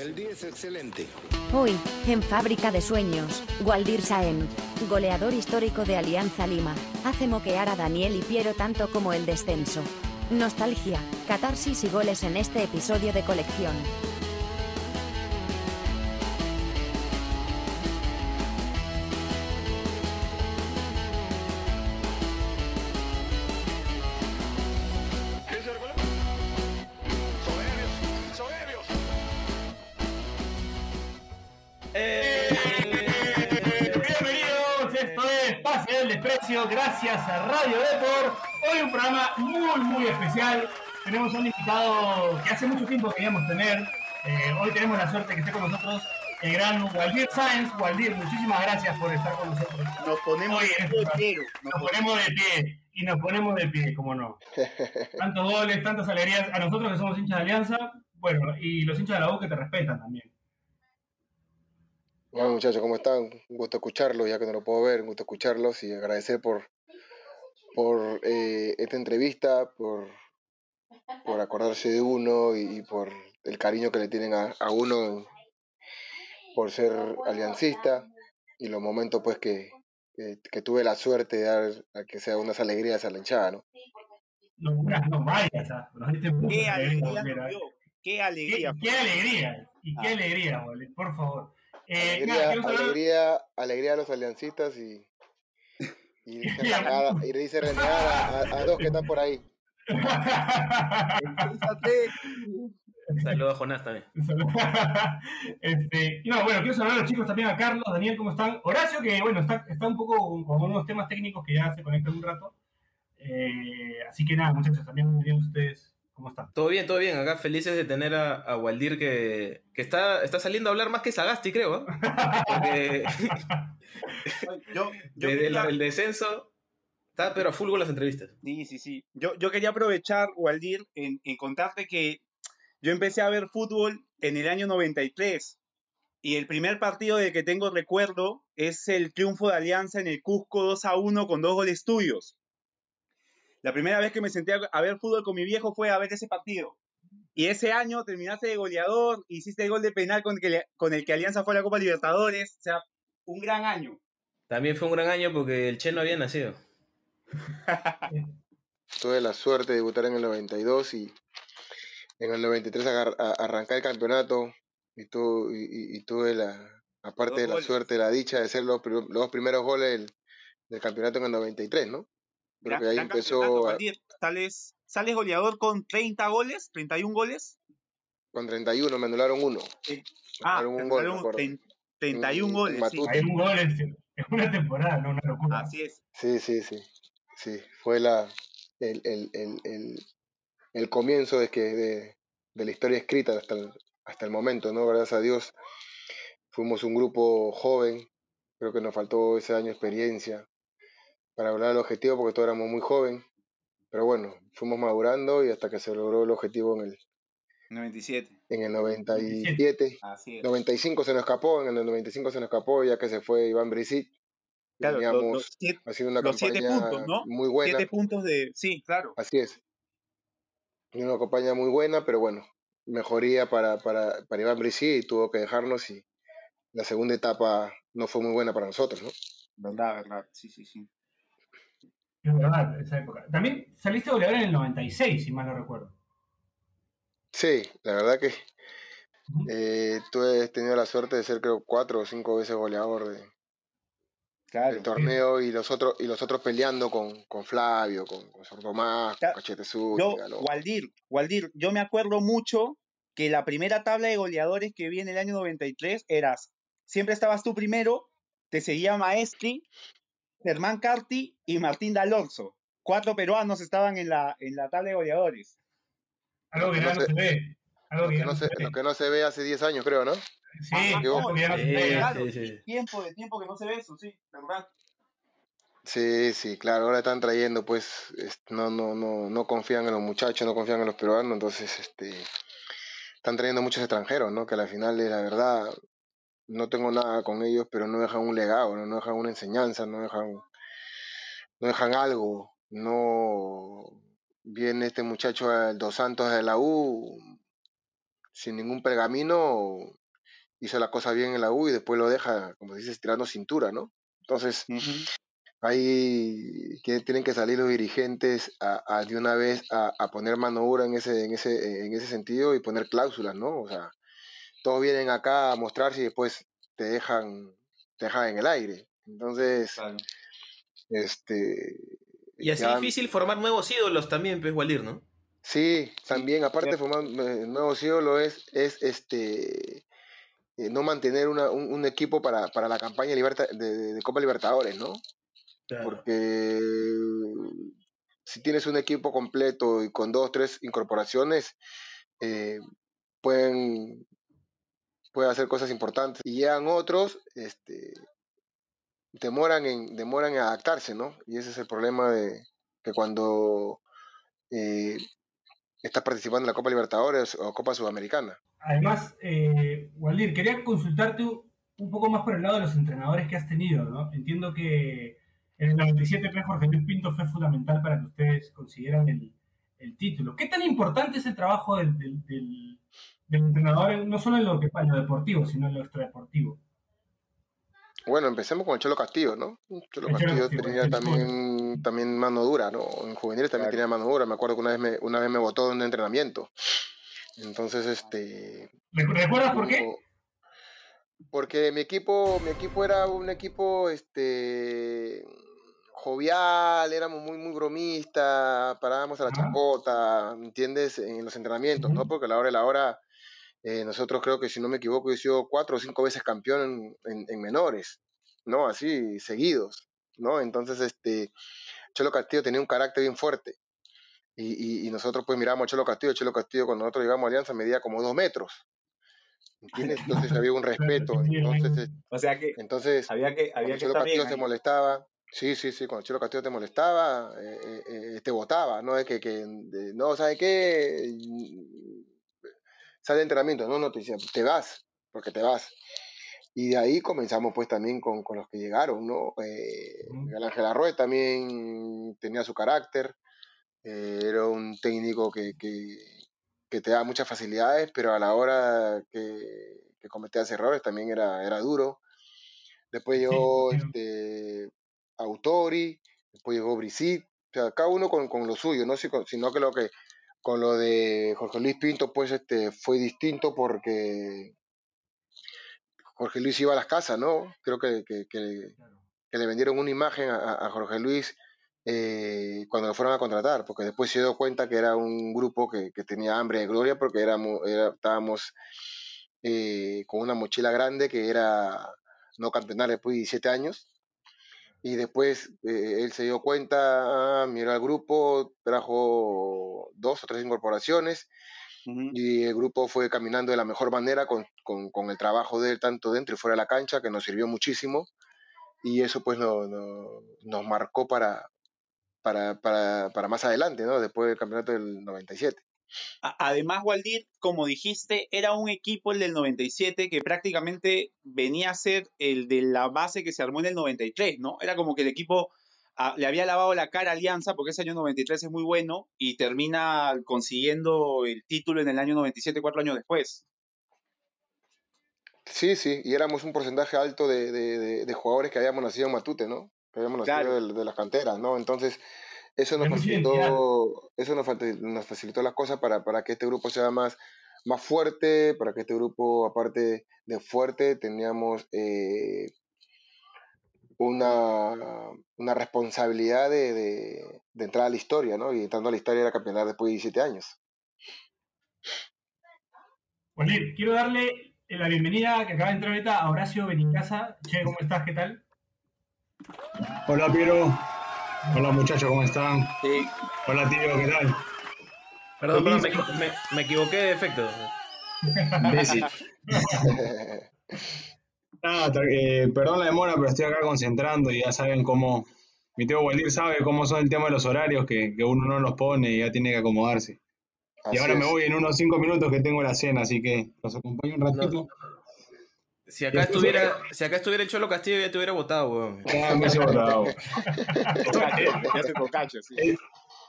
El día es excelente. Hoy, en Fábrica de Sueños, Waldir Saenz, goleador histórico de Alianza Lima, hace moquear a Daniel y Piero tanto como el descenso. Nostalgia, catarsis y goles en este episodio de colección. Gracias a Radio Deport. Hoy un programa muy, muy especial. Tenemos un invitado que hace mucho tiempo queríamos tener. Eh, hoy tenemos la suerte que esté con nosotros el gran Waldir Sáenz. Waldir, muchísimas gracias por estar con nosotros. Nos ponemos de pie, Nos, ponemos de pie. Y nos ponemos de pie, como no. Tantos goles, tantas alegrías. A nosotros que somos hinchas de Alianza, bueno, y los hinchas de la U que te respetan también. Bueno, muchachos, ¿cómo están? Un gusto escucharlos, ya que no lo puedo ver, un gusto escucharlos y agradecer por, por eh, esta entrevista, por, por acordarse de uno y, por el cariño que le tienen a, uno por ser aliancista y los momentos pues que, que, tuve la suerte de dar a que sea unas alegrías a la hinchada, ¿no? No, no vayas, qué alegría, qué alegría. Qué, alegría, y qué ah. alegría, por favor. Eh, alegría, alegría, a los aliancistas y, y dice, renegada, y dice renegada a, dos que están por ahí. Saludos a Jonás también. este, no, bueno, quiero saludar a los chicos también, a Carlos, Daniel, ¿cómo están? Horacio, que bueno, está, está un poco con unos temas técnicos que ya se conectan un rato. Eh, así que nada, muchachos, también bienvenidos ustedes ¿Cómo está? Todo bien, todo bien. Acá felices de tener a, Waldir que, está, está saliendo a hablar más que Sagasti, creo. ¿eh? yo, Desde el, descenso está pero a full con las entrevistas. Sí, sí, sí. Yo, yo quería aprovechar, Waldir, en, en contarte que yo empecé a ver fútbol en el año 93 y el primer partido de que tengo recuerdo es el triunfo de Alianza en el Cusco 2 a 1 con dos goles tuyos. La primera vez que me senté a, ver fútbol con mi viejo fue a ver ese partido. Y ese año terminaste de goleador, hiciste el gol de penal con el, que, con el que Alianza fue a la Copa Libertadores. O sea, un gran año. También fue un gran año porque el Che no había nacido. Tuve la suerte de debutar en el 92 y en el 93 arrancar el campeonato y, y, tuve la, aparte de la suerte, la dicha de ser los, los primeros goles del, del campeonato en el 93, ¿no? Ahí empezó. ¿Sales, ¿Sales goleador con 30 goles? ¿31 goles? Con 31, me anularon uno. Ah, un gol, 31 goles. Sí. un gol en una temporada, no una locura. Así es. Sí, sí, sí. Sí, fue la, el, el, el, el comienzo de, que, de, de, la historia escrita hasta el, hasta el momento, ¿no? Gracias a Dios. Fuimos un grupo joven, creo que nos faltó ese año experiencia, para lograr el objetivo porque todos éramos muy jóvenes. Pero bueno, fuimos madurando y hasta que se logró el objetivo en el 97. En el 97. Así es. 95 se nos escapó, en el 95 se nos escapó ya que se fue Iván Brisit. Claro, Teníamos siete, una campaña muy buena. Siete puntos de... Sí, claro. Así es. Una campaña muy buena, pero bueno, mejoría para, para, para Iván Brisit y tuvo que dejarnos y la segunda etapa no fue muy buena para nosotros, ¿no? Verdad, verdad, sí, sí, sí. Es verdad, esa época. También saliste goleador en el 96, si mal no recuerdo. Sí, la verdad que eh, tú has tenido la suerte de ser creo cuatro o cinco veces goleador de, del torneo y los otros y los otros peleando con, con Flavio, con, con Sor Tomás, con Cachete Yo, Waldir, Waldir, yo me acuerdo mucho que la primera tabla de goleadores que vi en el año 93 eras, siempre estabas tú primero, te seguía Maestri, Germán Carti y Martín D'Alonso. Cuatro peruanos estaban en la, en la tabla de goleadores. Algo que no, se, ve. Algo que, no se, lo que no se ve hace 10 años, creo, ¿no? Sí, claro, tiempo de tiempo que no se ve eso, sí, verdad. Sí, sí, claro, ahora están trayendo, pues, no, no, no, no confían en los muchachos, no confían en los peruanos, entonces, este, están trayendo muchos extranjeros, ¿no? Que al final, la verdad, no tengo nada con ellos, pero no dejan un legado, no, dejan una enseñanza, no dejan, no dejan algo. No viene este muchacho Dos Santos de la U, sin ningún pergamino, hizo la cosa bien en la U y después lo deja, como dices, tirando cintura, ¿no? Entonces, ahí que tienen que salir los dirigentes a, de una vez a, poner mano dura en ese, en, ese, en ese sentido y poner cláusulas, ¿no? O sea, todos vienen acá a mostrarse y después te dejan, te dejan en el aire. Entonces, este... Y así es difícil formar nuevos ídolos también, pues, Waldir, ¿no? Sí, también, aparte de formar eh, nuevos ídolos es, es este eh, no mantener un, equipo para, la campaña de, Copa Libertadores, ¿no? Porque si tienes un equipo completo y con dos, tres incorporaciones, eh, pueden, pueden hacer cosas importantes. Y llegan otros, este, demoran en, demoran en adaptarse, ¿no? Y ese es el problema de que cuando eh, estás participando en la Copa Libertadores o Copa Sudamericana. Además, eh, Waldir, quería consultarte un poco más por el lado de los entrenadores que has tenido, ¿no? Entiendo que en el 97 Jorge Luis Pinto fue fundamental para que ustedes consiguieran el, título. ¿Qué tan importante es el trabajo del, entrenador, no solo en lo, que, en lo deportivo, sino en lo extradeportivo? Bueno, empecemos con el Cholo Castillo, ¿no? Cholo Castillo, tenía también, también mano dura, ¿no? En juveniles también tenía mano dura. Me acuerdo que una vez me, una vez me votó en un entrenamiento. Entonces, este... ¿Recuerdas por qué? Porque mi equipo, mi equipo era un equipo, este jovial, éramos muy, muy bromistas, parábamos a la chapota, ¿entiendes? En los entrenamientos, ¿no? Porque a la hora de la hora eh, nosotros creo que, si no me equivoco, he sido cuatro o cinco veces campeón en, menores, ¿no? Así, seguidos, ¿no? Entonces, este, Cholo Castillo tenía un carácter bien fuerte. Y, nosotros pues miramos a Cholo Castillo. Cholo Castillo cuando nosotros llegamos a Alianza medía como dos metros. ¿Entiendes? Entonces había un respeto. Entonces, o sea que entonces, había que, había Cholo Castillo se molestaba. Sí, sí, sí, cuando Cholo Castillo te molestaba, eh, eh, te votaba, ¿no? Es que, que no, ¿sabes qué? Sale de entrenamiento, no, no, te te vas, porque te vas. Y de ahí comenzamos pues también con, con los que llegaron, ¿no? Eh, Miguel Ángel Arroyo también tenía su carácter, eh, era un técnico que, que, que, te da muchas facilidades, pero a la hora que, que cometías errores también era, era duro. Después llegó este, Autori, después llegó Brisit, o sea, cada uno con, con lo suyo, ¿no? sino que lo que con lo de Jorge Luis Pinto, pues este fue distinto porque Jorge Luis iba a las casas, ¿no? Creo que, le vendieron una imagen a, Jorge Luis eh, cuando lo fueron a contratar, porque después se dio cuenta que era un grupo que, tenía hambre de gloria porque éramos, estábamos eh, con una mochila grande que era no campeonar después de 17 años y después eh, él se dio cuenta, ah, miró al grupo, trajo dos o tres incorporaciones y el grupo fue caminando de la mejor manera con, con, el trabajo de él tanto dentro y fuera de la cancha, que nos sirvió muchísimo y eso pues no, nos marcó para, para, para, para, más adelante, ¿no? después del campeonato del 97. Además, Waldir, como dijiste, era un equipo el del 97 que prácticamente venía a ser el de la base que se armó en el 93, ¿no? Era como que el equipo ah, le había lavado la cara a Alianza porque ese año 93 es muy bueno y termina consiguiendo el título en el año 97, cuatro años después. Sí, sí, y éramos un porcentaje alto de, jugadores que habíamos nacido en Matute, ¿no? Que habíamos nacido de, de, las canteras, ¿no? Entonces, eso nos facilitó, eso nos, nos facilitó las cosas para, para, que este grupo sea más, más fuerte, para que este grupo, aparte de fuerte, teníamos eh, una, una, responsabilidad de, de, entrar a la historia, ¿no? Y entrando a la historia era campeonar después de 17 años. Bueno, quiero darle la bienvenida que acaba de entrar ahorita a Horacio Benincasa. Che, ¿cómo estás? ¿Qué tal? Hola, Piero. Hola muchachos, ¿cómo están? Sí. Hola tío, ¿qué tal? Perdón, perdón, me, equivoqué de efecto. eh, perdón la demora, pero estoy acá concentrando y ya saben cómo. Mi tío Waldir sabe cómo son el tema de los horarios, que, uno no los pone y ya tiene que acomodarse. y ahora me voy en unos cinco minutos que tengo la cena, así que los acompaño un ratito. Si acá, estuviera, si acá estuviera el Cholo Castillo ya te hubiera votado, weón. Ya me hubiese votado. ya se cocacho, sí.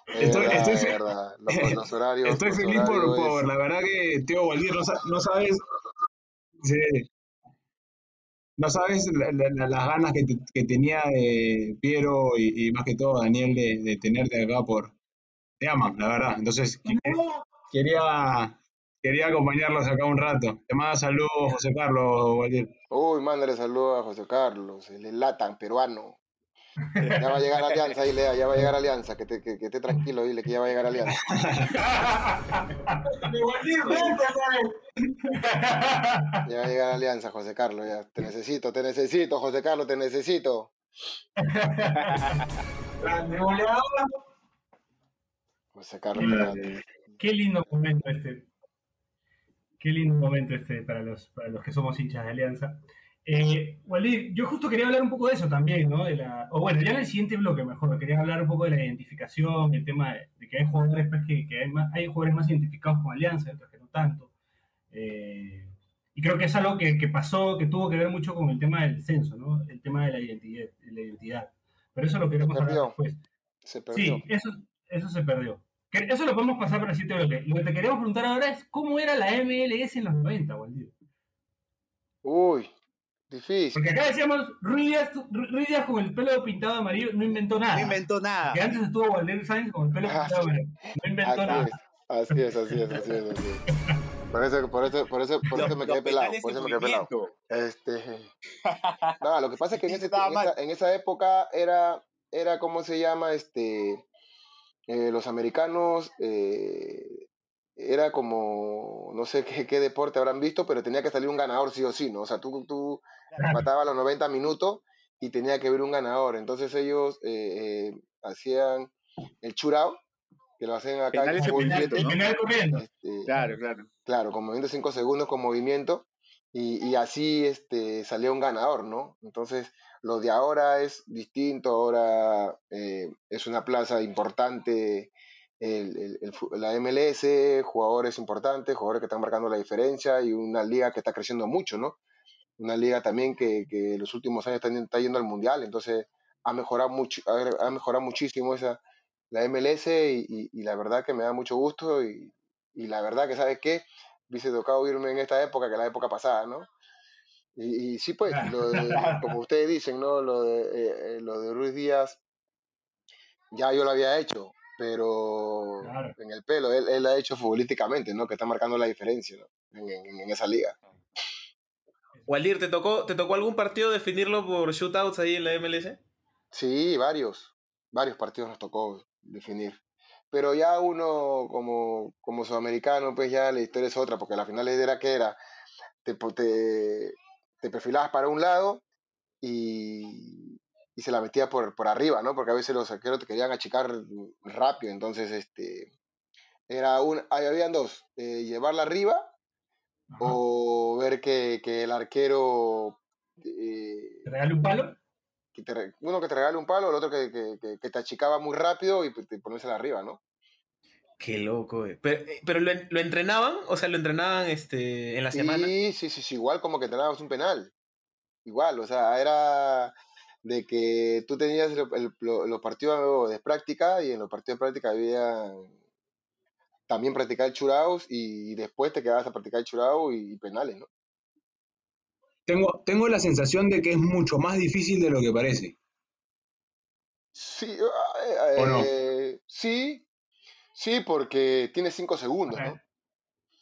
Estoy, estoy, los, horarios, estoy feliz por, la verdad que Teo Waldir, no, sabes, no sabes las ganas que, tenía de Piero y, más que todo Daniel de, tenerte acá por, te aman, la verdad. Entonces, quería, quería acompañarlos acá un rato. Te manda saludos, José Carlos, Waldir. Uy, mándale saludos a José Carlos, el latan peruano. Ya va a llegar Alianza, dile, ya va a llegar Alianza, que, te, que, que esté tranquilo, dile que ya va a llegar Alianza. ya va a llegar Alianza, José Carlos, ya. Te necesito, te necesito, José Carlos, te necesito. José Carlos. qué lindo momento este. Qué lindo momento este para los, para los que somos hinchas de Alianza. Eh, Walid, yo justo quería hablar un poco de eso también, ¿no? De la, o bueno, ya en el siguiente bloque mejor, quería hablar un poco de la identificación, el tema de, que hay jugadores pues, que, que hay, más, hay, jugadores más identificados con Alianza, otros que no tanto. Eh, y creo que es algo que, que, pasó, que tuvo que ver mucho con el tema del censo, ¿no? El tema de la identidad. la identidad. Pero eso lo queremos hablar después. Se perdió. Sí, eso, eso se perdió. Eso lo podemos pasar para el siguiente bloque. Lo que te queremos preguntar ahora es, ¿cómo era la MLS en los 90, Walid? Uy, Difícil. Porque acá decíamos, Ruiz Díaz, con el pelo pintado amarillo no inventó nada. No inventó nada. Que antes estuvo Walter Sainz con el pelo ah, pintado amarillo. No inventó nada. Así es, así es, así es, así es. Por eso, por eso, por eso, por eso me quedé pelado. Por eso me quedé pelado. Este. No, lo que pasa es que en, ese, en, esa, en esa época era, era, ¿cómo se llama? Este. Eh, los americanos eh, era como, no sé qué, qué, deporte habrán visto, pero tenía que salir un ganador sí o sí, ¿no? O sea, tú, tú matabas los 90 minutos y tenía que haber un ganador. Entonces ellos eh, eh, hacían el churao, que lo hacen acá en movimiento, este, claro, claro. Claro, con movimiento 5 segundos con movimiento. Y, y, así este, salía un ganador, ¿no? Entonces, lo de ahora es distinto, ahora eh, es una plaza importante el, la MLS, jugadores importantes, jugadores que están marcando la diferencia y una liga que está creciendo mucho, ¿no? Una liga también que, que en los últimos años está, yendo al mundial, entonces ha mejorado, mucho, ha, mejorado muchísimo esa, la MLS y, y, la verdad que me da mucho gusto y, y la verdad que, ¿sabes qué? Hubiese tocado irme en esta época que la época pasada, ¿no? Y, sí, pues, lo como ustedes dicen, ¿no? Lo de, eh, lo de Ruiz Díaz, ya yo lo había hecho, pero en el pelo, él, él ha hecho futbolísticamente, ¿no? Que está marcando la diferencia en, en, esa liga. Waldir, ¿te tocó, ¿te tocó algún partido definirlo por shootouts ahí en la MLS? Sí, varios. Varios partidos nos tocó definir. Pero ya uno como, como sudamericano, pues ya la historia es otra, porque la final era que era, te, te, te perfilabas para un lado y, y se la metía por, por arriba, ¿no? Porque a veces los arqueros te querían achicar rápido, entonces, este, era un, habían dos, eh, llevarla arriba o ver que, que, el arquero... Eh, ¿Te regale un palo? Que te, uno que te regale un palo, el otro que, que, que te achicaba muy rápido y pues, te ponérsela arriba, ¿no? Qué loco, eh. Pero, eh, pero lo, lo, entrenaban, o sea, lo entrenaban este, en la semana. Sí, sí, sí, igual como que entrenabas un penal. Igual, o sea, era de que tú tenías los partidos de práctica y en los partidos de práctica había también practicar el churaos y, después te quedabas a practicar el churao y, penales, ¿no? Tengo, tengo la sensación de que es mucho más difícil de lo que parece. Sí, ah, eh, sí, sí, porque tiene cinco segundos, ¿no?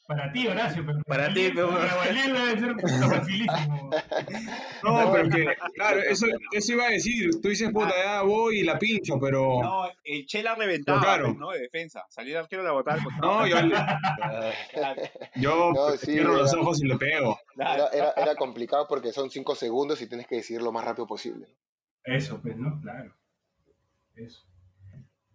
Para ti, Horacio, pero para, ti, pero para debe ser facilísimo. No, pero que, claro, eso, eso iba a decir. Tú dices, puta, ya voy y la pincho, pero. No, el Chela reventaba, claro. ¿no? De defensa. Salir arquero la botar. No, yo. yo no, cierro los ojos y le pego. Era, era, era, complicado porque son cinco segundos y tienes que decidir lo más rápido posible. Eso, pues, ¿no? Claro. Eso.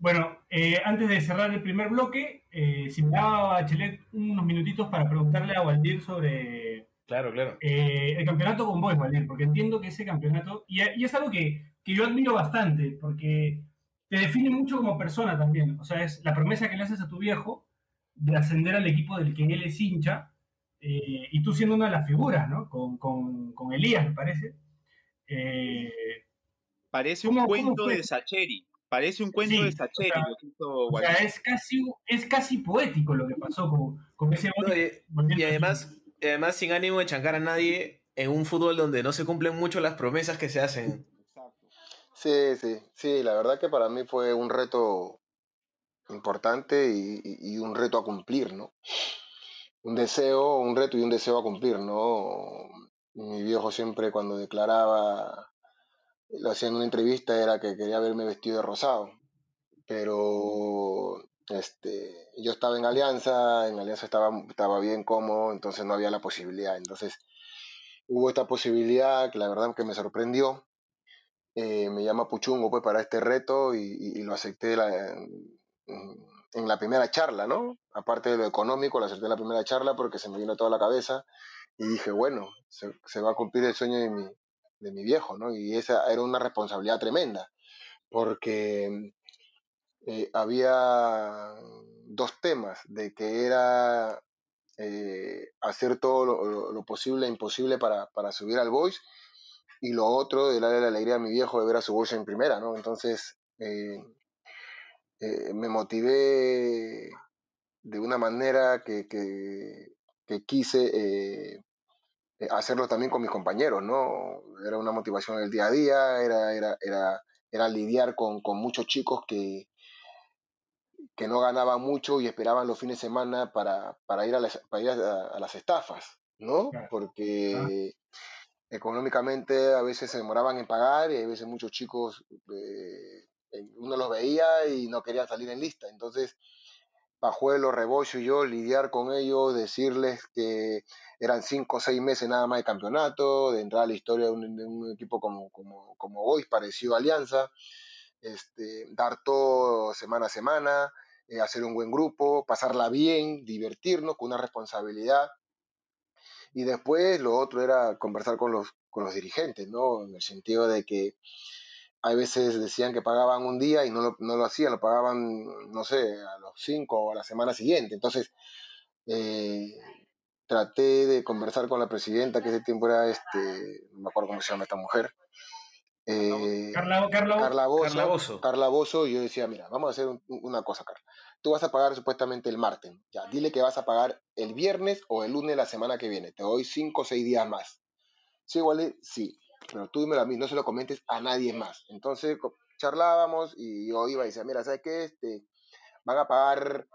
Bueno, eh, antes de cerrar el primer bloque, eh, si me daba Bachelet unos minutitos para preguntarle a Waldir sobre claro, claro. Eh, el campeonato con vos, Waldir, porque entiendo que ese campeonato, y, es algo que, que, yo admiro bastante, porque te define mucho como persona también. O sea, es la promesa que le haces a tu viejo de ascender al equipo del que él es hincha, y tú siendo una de las figuras, ¿no? Con, con, con Elías, me parece. parece un cuento de Sacheri Parece un cuento de Sacheri. O sea, es, casi, es casi poético lo que pasó con, ese y, además, además, sin ánimo de chancar a nadie, en un fútbol donde no se cumplen mucho las promesas que se hacen. Sí, sí, sí, la verdad que para mí fue un reto importante y, un reto a cumplir, ¿no? Un deseo, un reto y un deseo a cumplir, ¿no? Mi viejo siempre cuando declaraba, lo hacía en una entrevista, era que quería verme vestido de rosado, pero este, yo estaba en Alianza, en Alianza estaba, estaba bien cómodo, entonces no había la posibilidad. Entonces hubo esta posibilidad que la verdad que me sorprendió. Eh, me llama Puchungo pues para este reto y, lo acepté en, la primera charla, ¿no? Aparte de lo económico, lo acepté en la primera charla porque se me vino toda la cabeza y dije, bueno, se, va a cumplir el sueño de mi, de mi viejo, ¿no? Y esa era una responsabilidad tremenda porque eh, había dos temas, de que era eh, hacer todo lo, posible e imposible para, subir al Boys, y lo otro, de darle la alegría a mi viejo de ver a su Boys en primera, ¿no? Entonces, eh, me motivé de una manera que, quise hacerlo también con mis compañeros, ¿no? Era una motivación del día a día, era, era, era, era lidiar con, con muchos chicos que, que no ganaban mucho y esperaban los fines de semana para, ir, a las, a, las estafas, ¿no? Porque económicamente a veces se demoraban en pagar y a veces muchos chicos, eh, uno los veía y no querían salir en lista. Entonces, Pajuelo, Rebollo y yo lidiar con ellos, decirles que eran cinco o seis meses nada más de campeonato, de entrar a la historia de un, equipo como, como, como hoy, parecido a Alianza, este, dar todo semana a semana, eh, hacer un buen grupo, pasarla bien, divertirnos con una responsabilidad. Y después lo otro era conversar con los, con los dirigentes, ¿no? En el sentido de que hay veces decían que pagaban un día y no lo, no lo hacían, lo pagaban, no sé, a los cinco o a la semana siguiente. Entonces, eh, traté de conversar con la presidenta, que ese tiempo era, este, no me acuerdo cómo se llama esta mujer, eh, Carla, Carla, Carla, Bozo, Carla, Bozo. y yo decía, mira, vamos a hacer una cosa, Carla. Tú vas a pagar supuestamente el martes. Ya, dile que vas a pagar el viernes o el lunes la semana que viene. Te doy cinco o seis días más. Sí, igual, sí. Pero tú dímelo a mí, no se lo comentes a nadie más. Entonces charlábamos y yo iba y decía, mira, ¿sabes qué? Este, van a pagar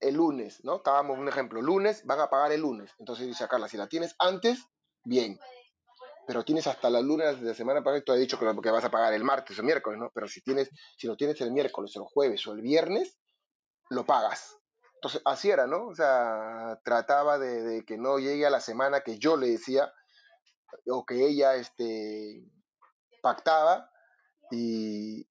el lunes, ¿no? Estábamos un ejemplo, lunes, van a pagar el lunes. Entonces dice Carla, si la tienes antes, bien pero tienes hasta la luna de la semana pasada, tú has dicho que, que vas a pagar el martes o miércoles, ¿no? Pero si tienes, si lo tienes el miércoles o el jueves o el viernes, lo pagas. Entonces, así era, ¿no? O sea, trataba de, que no llegue a la semana que yo le decía o que ella este, pactaba y,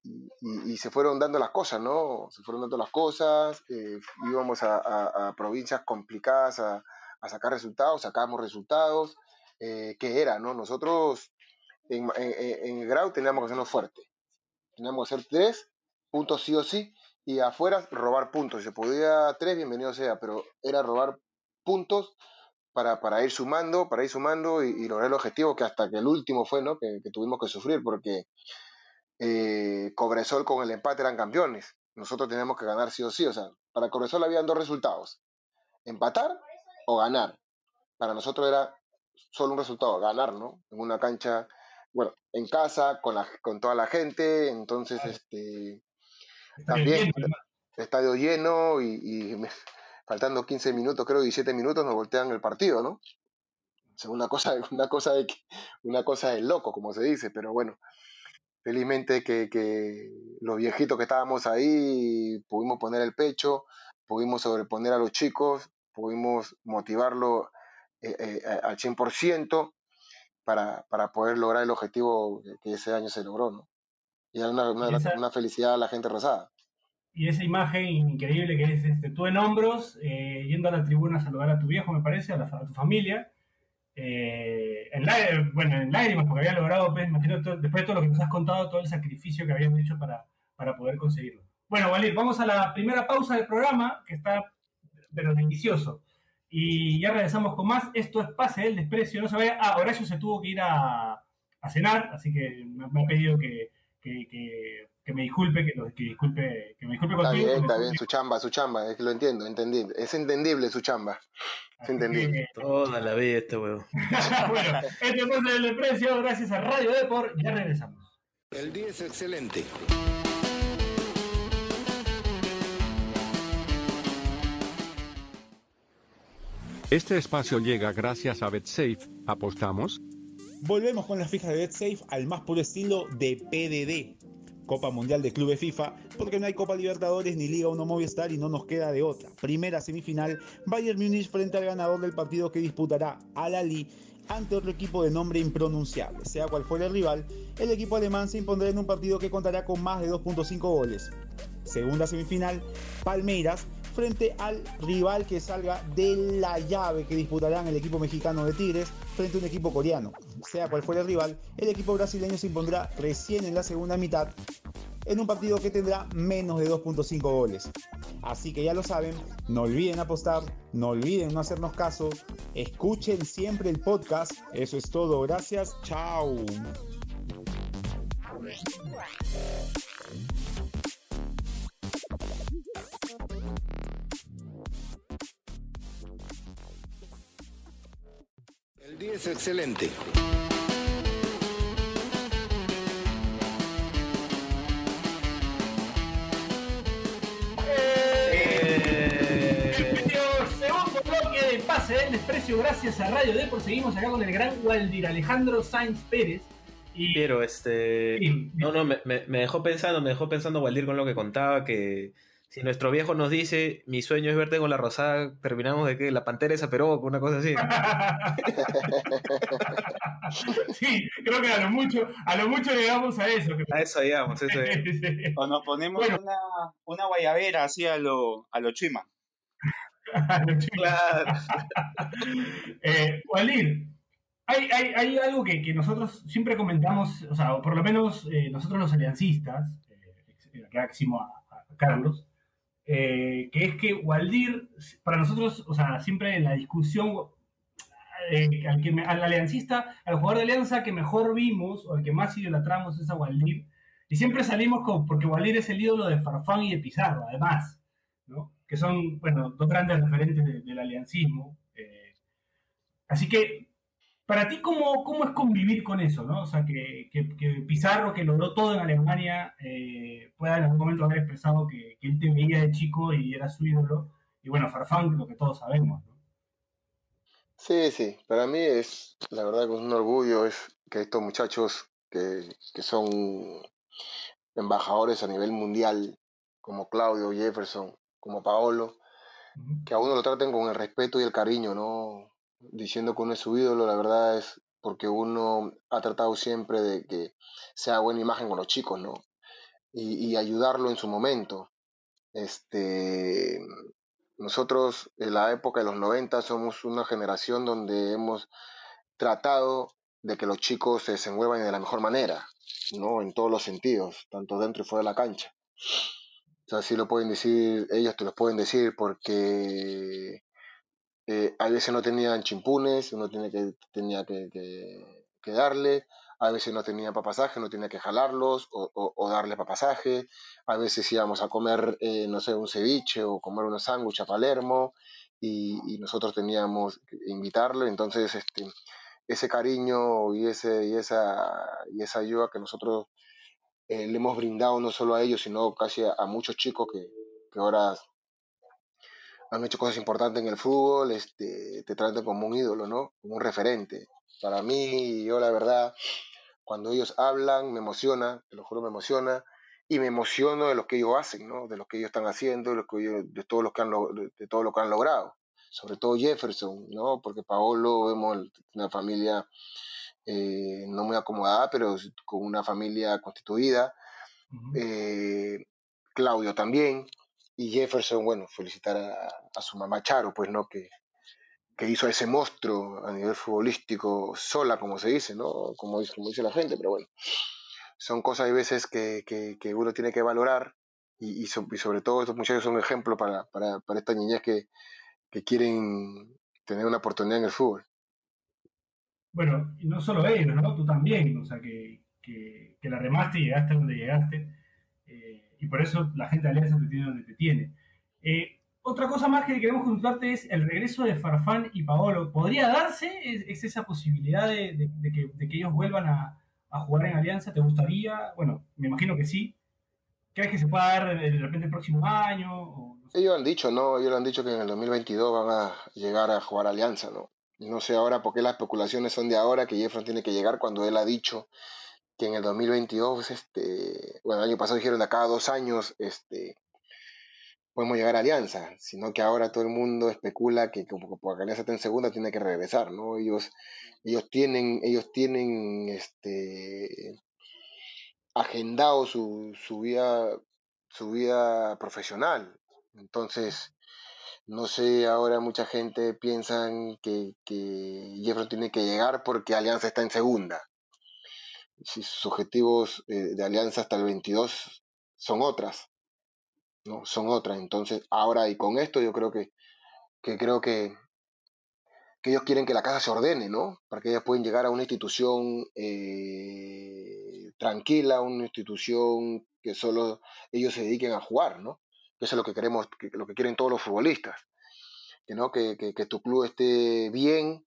se fueron dando las cosas, ¿no? Se fueron dando las cosas, eh, íbamos a, provincias complicadas a, a sacar resultados, sacábamos resultados, eh, era, ¿no? Nosotros en, el Grau teníamos que hacernos fuerte. Teníamos que hacer tres puntos sí o sí y afuera robar puntos. Si se podía tres, bienvenido sea, pero era robar puntos para, para ir sumando, para ir sumando y, lograr el objetivo que hasta que el último fue, ¿no? Que, tuvimos que sufrir porque eh, Cobresol con el empate eran campeones. Nosotros teníamos que ganar sí o sí. O sea, para Cobresol habían dos resultados. Empatar o ganar. Para nosotros era solo un resultado, ganar, ¿no? En una cancha, bueno, en casa, con, la, con toda la gente, entonces, este, también, estadio lleno y, faltando 15 minutos, creo 17 minutos, nos voltean el partido, ¿no? O una cosa, una cosa de una cosa de loco, como se dice, pero bueno, felizmente que, que, los viejitos que estábamos ahí pudimos poner el pecho, pudimos sobreponer a los chicos, pudimos motivarlo eh, eh, al 100% para, para poder lograr el objetivo que ese año se logró, ¿no? Y era una, una, felicidad a la gente rosada. Y esa imagen increíble que es este, tú en hombros, eh, yendo a la tribuna a saludar a tu viejo, me parece, a, tu familia, en bueno, en lágrimas, porque había logrado, pues, imagino, después de todo lo que nos has contado, todo el sacrificio que habían hecho para, para poder conseguirlo. Bueno, Valir, vamos a la primera pausa del programa, que está, pero delicioso. Y ya regresamos con más. Esto es Pase del Desprecio. No se vaya. Ah, Horacio se tuvo que ir a, cenar, así que me, ha pedido que me disculpe, que, lo, que disculpe, que me disculpe está contigo. Bien, está bien, su chamba, su chamba, es que lo entiendo, entendible. Es entendible su chamba. Es entendible. Toda la vida este huevo. bueno, este fue el precio, gracias a Radio Deport, ya regresamos. El día es excelente. Este espacio llega gracias a BetSafe. ¿Apostamos? Volvemos con las fijas de BetSafe al más puro estilo de PDD. Copa Mundial de Clubes FIFA, porque no hay Copa Libertadores ni Liga 1 Movistar y no nos queda de otra. Primera semifinal, Bayern Múnich frente al ganador del partido que disputará Al Ali ante otro equipo de nombre impronunciable. Sea cual fuera el rival, el equipo alemán se impondrá en un partido que contará con más de 2.5 goles. Segunda semifinal, Palmeiras frente al rival que salga de la llave que disputarán el equipo mexicano de Tigres frente a un equipo coreano. Sea cual fuera el rival, el equipo brasileño se impondrá recién en la segunda mitad en un partido que tendrá menos de 2.5 goles. Así que ya lo saben, no olviden apostar, no olviden no hacernos caso, escuchen siempre el podcast. Eso es todo, gracias, chao. El día es excelente. segundo bloque de pase del desprecio gracias a Radio Depor. Seguimos acá con el gran Waldir Alejandro Sainz Pérez. Y... Pero este. No, no, me, me, dejó pensando, me dejó pensando Waldir con lo que contaba que si nuestro viejo nos dice, mi sueño es verte con la rosada, terminamos de que la pantera es con una cosa así. sí, creo que a lo mucho, a lo mucho llegamos a eso. A eso llegamos, eso es. O nos ponemos una, una guayabera así a lo, a lo chima. claro. eh, Walid, hay, hay, hay, algo que, que, nosotros siempre comentamos, o sea, o por lo menos eh, nosotros los aliancistas, eh, acá decimos a, a Carlos, eh, que es que Waldir, para nosotros, o sea, siempre en la discusión, eh, al, que, al aliancista, al jugador de alianza que mejor vimos o al que más idolatramos es a Waldir, y siempre salimos con, porque Waldir es el ídolo de Farfán y de Pizarro, además, ¿no? que son, bueno, dos grandes referentes del aliancismo. Eh, así que para ti, ¿cómo, ¿cómo es convivir con eso? ¿no? O sea, que, que, Pizarro, que logró todo en Alemania, eh, pueda en algún momento haber expresado que, que, él te veía de chico y era su ídolo. Y bueno, Farfán, lo que todos sabemos. ¿no? Sí, sí, para mí es, la verdad, que un orgullo es que estos muchachos que, que son embajadores a nivel mundial, como Claudio Jefferson, como Paolo, que a uno lo traten con el respeto y el cariño, ¿no? Diciendo que uno es su ídolo, la verdad es porque uno ha tratado siempre de que sea buena imagen con los chicos, ¿no? Y, ayudarlo en su momento. Este, nosotros en la época de los 90 somos una generación donde hemos tratado de que los chicos se desenvuelvan de la mejor manera, ¿no? En todos los sentidos, tanto dentro y fuera de la cancha. O sea, sí lo pueden decir, ellos te lo pueden decir porque eh, a veces no tenían chimpunes, uno tiene que, tenía que, darle, a veces no tenía para pasaje, no tenía que jalarlos o, o, o darle a veces íbamos a comer, eh, no sé, un ceviche o comer una sándwich a Palermo y, y, nosotros teníamos que invitarlo, entonces este, ese cariño y, ese, y, esa, y esa ayuda que nosotros eh, le hemos brindado no solo a ellos, sino casi a, a muchos chicos que, que ahora han hecho cosas importantes en el fútbol, este, te tratan como un ídolo, ¿no? Como un referente. Para mí, yo la verdad, cuando ellos hablan, me emociona, te lo juro, me emociona, y me emociono de lo que ellos hacen, ¿no? De lo que ellos están haciendo, de, lo que ellos, de, todo, lo que han, de todo lo que han logrado. Sobre todo Jefferson, ¿no? Porque Paolo, vemos una familia eh, no muy acomodada, pero con una familia constituida. Uh -huh. eh, Claudio también, y Jefferson, bueno, felicitar a, su mamá Charo, pues, ¿no? Que, que hizo ese monstruo a nivel futbolístico sola, como se dice, ¿no? Como, dice la gente, pero bueno, son cosas, hay veces que, que, que uno tiene que valorar y, y, so, y, sobre todo estos muchachos son un ejemplo para, para, para estas niñas que, que quieren tener una oportunidad en el fútbol. Bueno, y no solo ellos, ¿no? Tú también, o sea, que, que, que la remaste y llegaste donde llegaste. eh, y por eso la gente de Alianza te tiene donde te tiene. Eh, otra cosa más que queremos contarte es el regreso de Farfán y Paolo. ¿Podría darse? ¿Es, esa posibilidad de, que, ellos vuelvan a, jugar en Alianza? ¿Te gustaría? Bueno, me imagino que sí. ¿Crees que se pueda dar de repente el próximo año? Ellos han dicho, ¿no? Ellos han dicho que en el 2022 van a llegar a jugar Alianza, ¿no? No sé ahora por qué las especulaciones son de ahora, que Jeffron tiene que llegar cuando él ha dicho que en el 2022, este, bueno, el año pasado dijeron de cada dos años, este, podemos llegar a Alianza, sino que ahora todo el mundo especula que porque Alianza está en segunda tiene que regresar, ¿no? Ellos, ellos tienen, ellos tienen, este, agendado su, su vida, su vida profesional, entonces, no sé, ahora mucha gente piensa que, que Jeffron tiene que llegar porque Alianza está en segunda si sus objetivos eh, de alianza hasta el 22 son otras, ¿no? Son otras. Entonces, ahora y con esto yo creo que, que creo que, que ellos quieren que la casa se ordene, ¿no? Para que ellos puedan llegar a una institución eh, tranquila, una institución que solo ellos se dediquen a jugar, ¿no? eso es lo que queremos, lo que quieren todos los futbolistas. Que, ¿no? que, que tu club esté bien,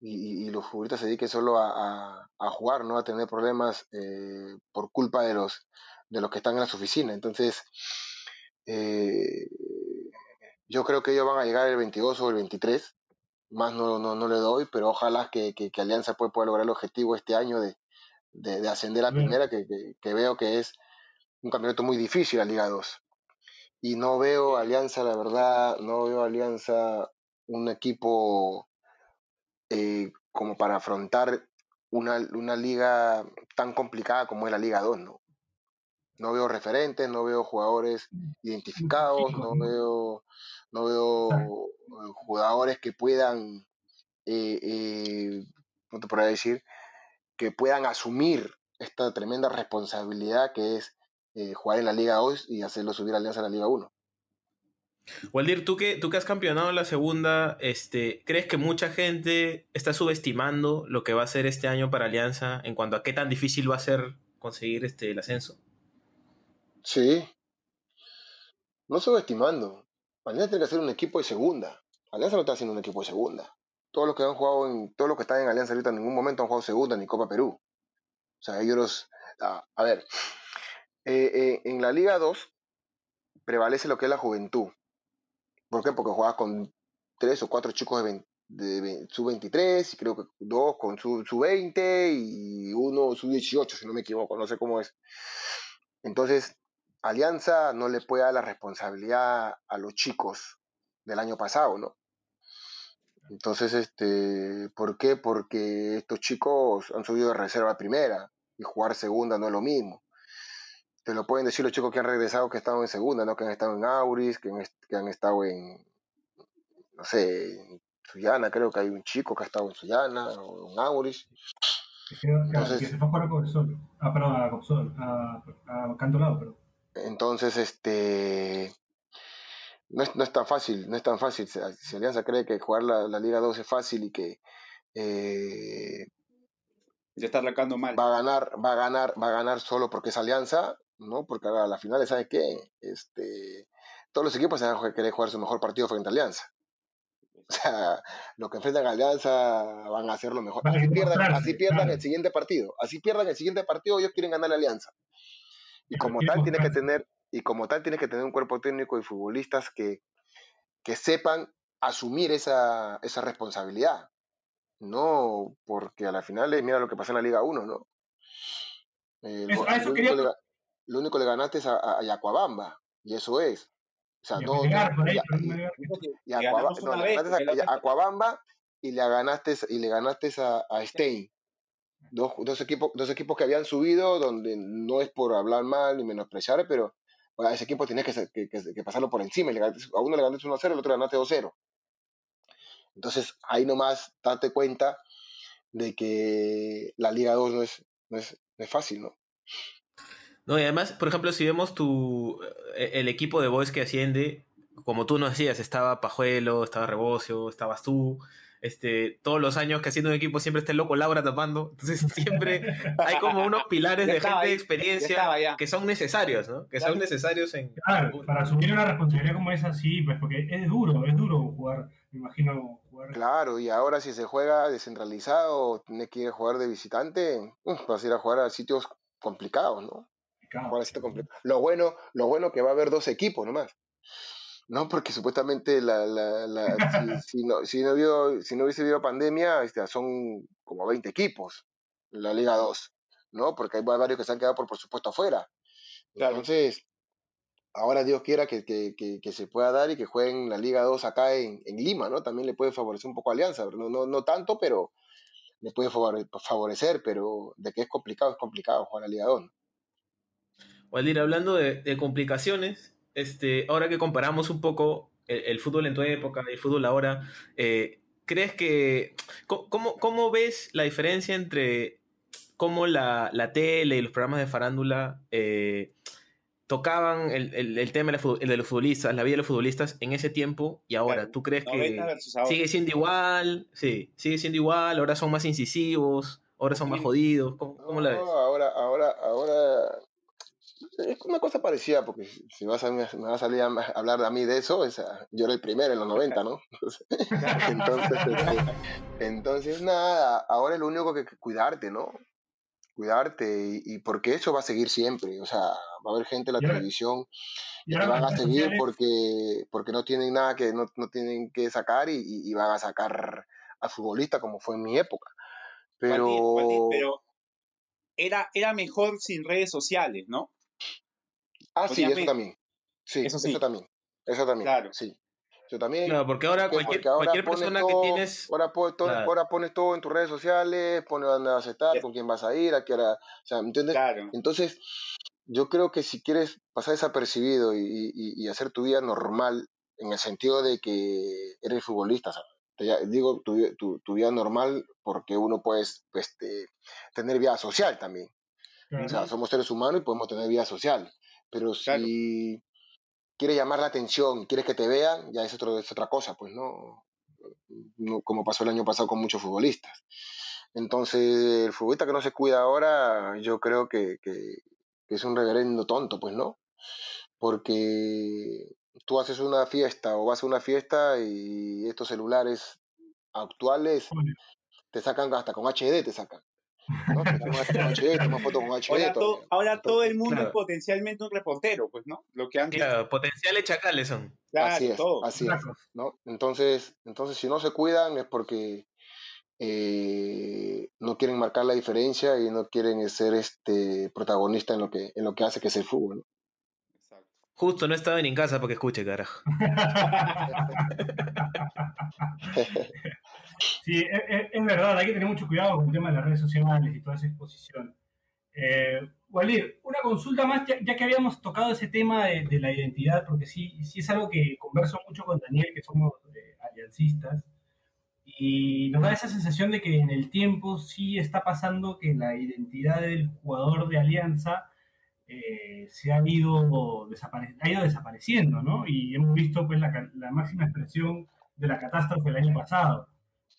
y, los futbolistas se dediquen solo a, jugar, no a tener problemas eh, por culpa de los, de los que están en las oficinas. Entonces, eh, yo creo que ellos van a llegar el 22 o el 23, más no, no, le doy, pero ojalá que, Alianza pueda, lograr el objetivo este año de, ascender a primera, que, veo que es un campeonato muy difícil la Liga 2. Y no veo Alianza, la verdad, no veo Alianza un equipo eh, como para afrontar una, liga tan complicada como es la Liga 2, ¿no? No veo referentes, no veo jugadores mm, identificados, no veo, no veo eh, jugadores que puedan, eh, eh, ¿cómo te podría decir? Que puedan asumir esta tremenda responsabilidad que es jugar en la Liga 2 y hacerlo subir a Alianza a la Liga 1. Waldir, tú que, tú que has campeonado la segunda, este, ¿crees que mucha gente está subestimando lo que va a ser este año para Alianza en cuanto a qué tan difícil va a ser conseguir este, el ascenso? Sí. No subestimando. Alianza tiene que ser un equipo de segunda. Alianza no está haciendo un equipo de segunda. Todos los que han jugado en, todos los que están en Alianza ahorita en ningún momento han jugado segunda ni Copa Perú. O sea, ellos a, ver, eh, eh, en la Liga 2 prevalece lo que es la juventud. ¿Por qué? Porque juegas con tres o cuatro chicos de, de, sub-23 y creo que dos con sub-20 y uno sub-18, si no me equivoco, no sé cómo es. Entonces, Alianza no le puede dar la responsabilidad a los chicos del año pasado, ¿no? Entonces, este, ¿por qué? Porque estos chicos han subido de reserva primera y jugar segunda no es lo mismo te lo pueden decir los chicos que han regresado, que estado en segunda, ¿no? Que han estado en Auris, que han, estado en, no sé, en Suyana, creo que hay un chico que ha estado en Suyana o en Auris. entonces, que se fue a jugar a Copsol. Ah, perdón, a Copsol, a, a Cantolado, perdón. Entonces, este... No es, no es, tan fácil, no es tan fácil. Si Alianza cree que jugar la, la Liga 2 es fácil y que eh, ya está arrancando mal. Va a ganar, va a ganar, va a ganar solo porque es Alianza, ¿no? Porque a la final, ¿sabe qué? Este, todos los equipos van a querer jugar su mejor partido frente a Alianza. O sea, los que enfrentan a Alianza van a hacer lo mejor. Así pierdan, así pierdan el siguiente partido. Así pierdan el siguiente partido, ellos quieren ganar la Alianza. Y como tal tiene que tener, y como tal tiene que tener un cuerpo técnico y futbolistas que, que sepan asumir esa, esa responsabilidad. No, porque a la final, mira lo que pasa en la Liga 1, ¿no? Eh, eso, quería lo único que le ganaste es a, Yacuabamba, y eso es. O sea, no. Y, Acuabamba y le ganaste, y le ganaste a, a Stein. Dos, dos, equipos, dos equipos que habían subido, donde no es por hablar mal ni menospreciar, pero a ese equipo tienes que, que, pasarlo por encima. a uno le ganaste 1-0, al otro le ganaste 2-0. Entonces, ahí nomás date cuenta de que la Liga 2 no es, no es, no es fácil, ¿no? No, y además, por ejemplo, si vemos tu e, el equipo de Boys que asciende, como tú nos decías, estaba Pajuelo, estaba Rebocio, estabas tú, este, todos los años que haciendo un equipo siempre está el loco Laura tapando. Entonces siempre hay como unos pilares de gente de experiencia que son necesarios, ¿no? Que son necesarios en... Claro, para asumir una responsabilidad como esa, sí, pues porque es duro, es duro jugar, me imagino jugar. Claro, y ahora si se juega descentralizado, tiene que ir a jugar de visitante, vas a ir a jugar a sitios complicados, ¿no? Lo bueno, lo bueno que va a haber dos equipos nomás. No, porque supuestamente la, la, la si, no, si, no si no hubiese habido pandemia, este, son como 20 equipos en la Liga 2, ¿no? Porque hay varios que se han quedado por, por supuesto afuera. Entonces, ahora Dios quiera que, que, que, se pueda dar y que jueguen la Liga 2 acá en, en, Lima, ¿no? También le puede favorecer un poco a Alianza, no, no, no tanto, pero le puede favorecer, pero de que es complicado, es complicado jugar la Liga 2. Waldir, hablando de, complicaciones, este, ahora que comparamos un poco el, fútbol en tu época y el fútbol ahora, eh, ¿crees que... Cómo, ¿Cómo ves la diferencia entre cómo la, tele y los programas de farándula eh, tocaban el, tema de, los futbolistas, la vida de los futbolistas en ese tiempo y ahora? ¿Tú crees que sigue siendo igual? Sí, sigue siendo igual, ahora son más incisivos, ahora son más jodidos. ¿Cómo, la ves? Ahora, ahora, ahora es una cosa parecida, porque si vas a, me vas a salir a hablar a mí de eso, yo era el primero en los 90, ¿no? entonces, este, entonces, nada, ahora es lo único que, que cuidarte, ¿no? Cuidarte, y, porque eso va a seguir siempre, o sea, va a haber gente en la televisión que van a seguir porque, porque no tienen nada que, no, no tienen que sacar y, y, van a sacar a futbolista como fue en mi época. Pero... pero era, era mejor sin redes sociales, ¿no? Ah, sí, eso también. Sí, eso, sí. eso también. Eso también. Claro. Sí. Yo también. Claro, porque ahora cualquier, cualquier persona que tienes. Ahora, ahora, pones todo en tus redes sociales, pones dónde vas a estar, con quién vas a ir, a qué hora. O sea, ¿entiendes? Claro. Entonces, yo creo que si quieres pasar desapercibido y, y, y, hacer tu vida normal, en el sentido de que eres futbolista, ¿sabes? digo tu, tu, tu, vida normal porque uno puede este, tener vida social también. O sea, somos seres humanos y podemos tener vida social. Pero si quieres llamar la atención, quieres que te vean, ya es, otro, es otra cosa, pues no, como pasó el año pasado con muchos futbolistas. Entonces, el futbolista que no se cuida ahora, yo creo que, que, es un reverendo tonto, pues no. Porque tú haces una fiesta o vas a una fiesta y estos celulares actuales te sacan hasta con HD, te sacan. Ahora, todo, el mundo es potencialmente un reportero, pues, ¿no? Lo que antes... Claro, potenciales chacales son. así es, así es, ¿no? Entonces, entonces, si no se cuidan es porque eh, no quieren marcar la diferencia y no quieren ser este protagonista en lo que, en lo que hace que es el fútbol, ¿no? Justo no estaba en casa porque escuche, carajo. Sí, es, verdad, hay que tener mucho cuidado con el tema de las redes sociales y toda esa exposición. Eh, Walid, una consulta más, ya, que habíamos tocado ese tema de, la identidad, porque sí, sí es algo que converso mucho con Daniel, que somos eh, aliancistas, y nos da esa sensación de que en el tiempo sí está pasando que la identidad del jugador de Alianza eh, se ha ido, ha ido desapareciendo, ¿no? Y hemos visto pues la, la máxima expresión de la catástrofe el año pasado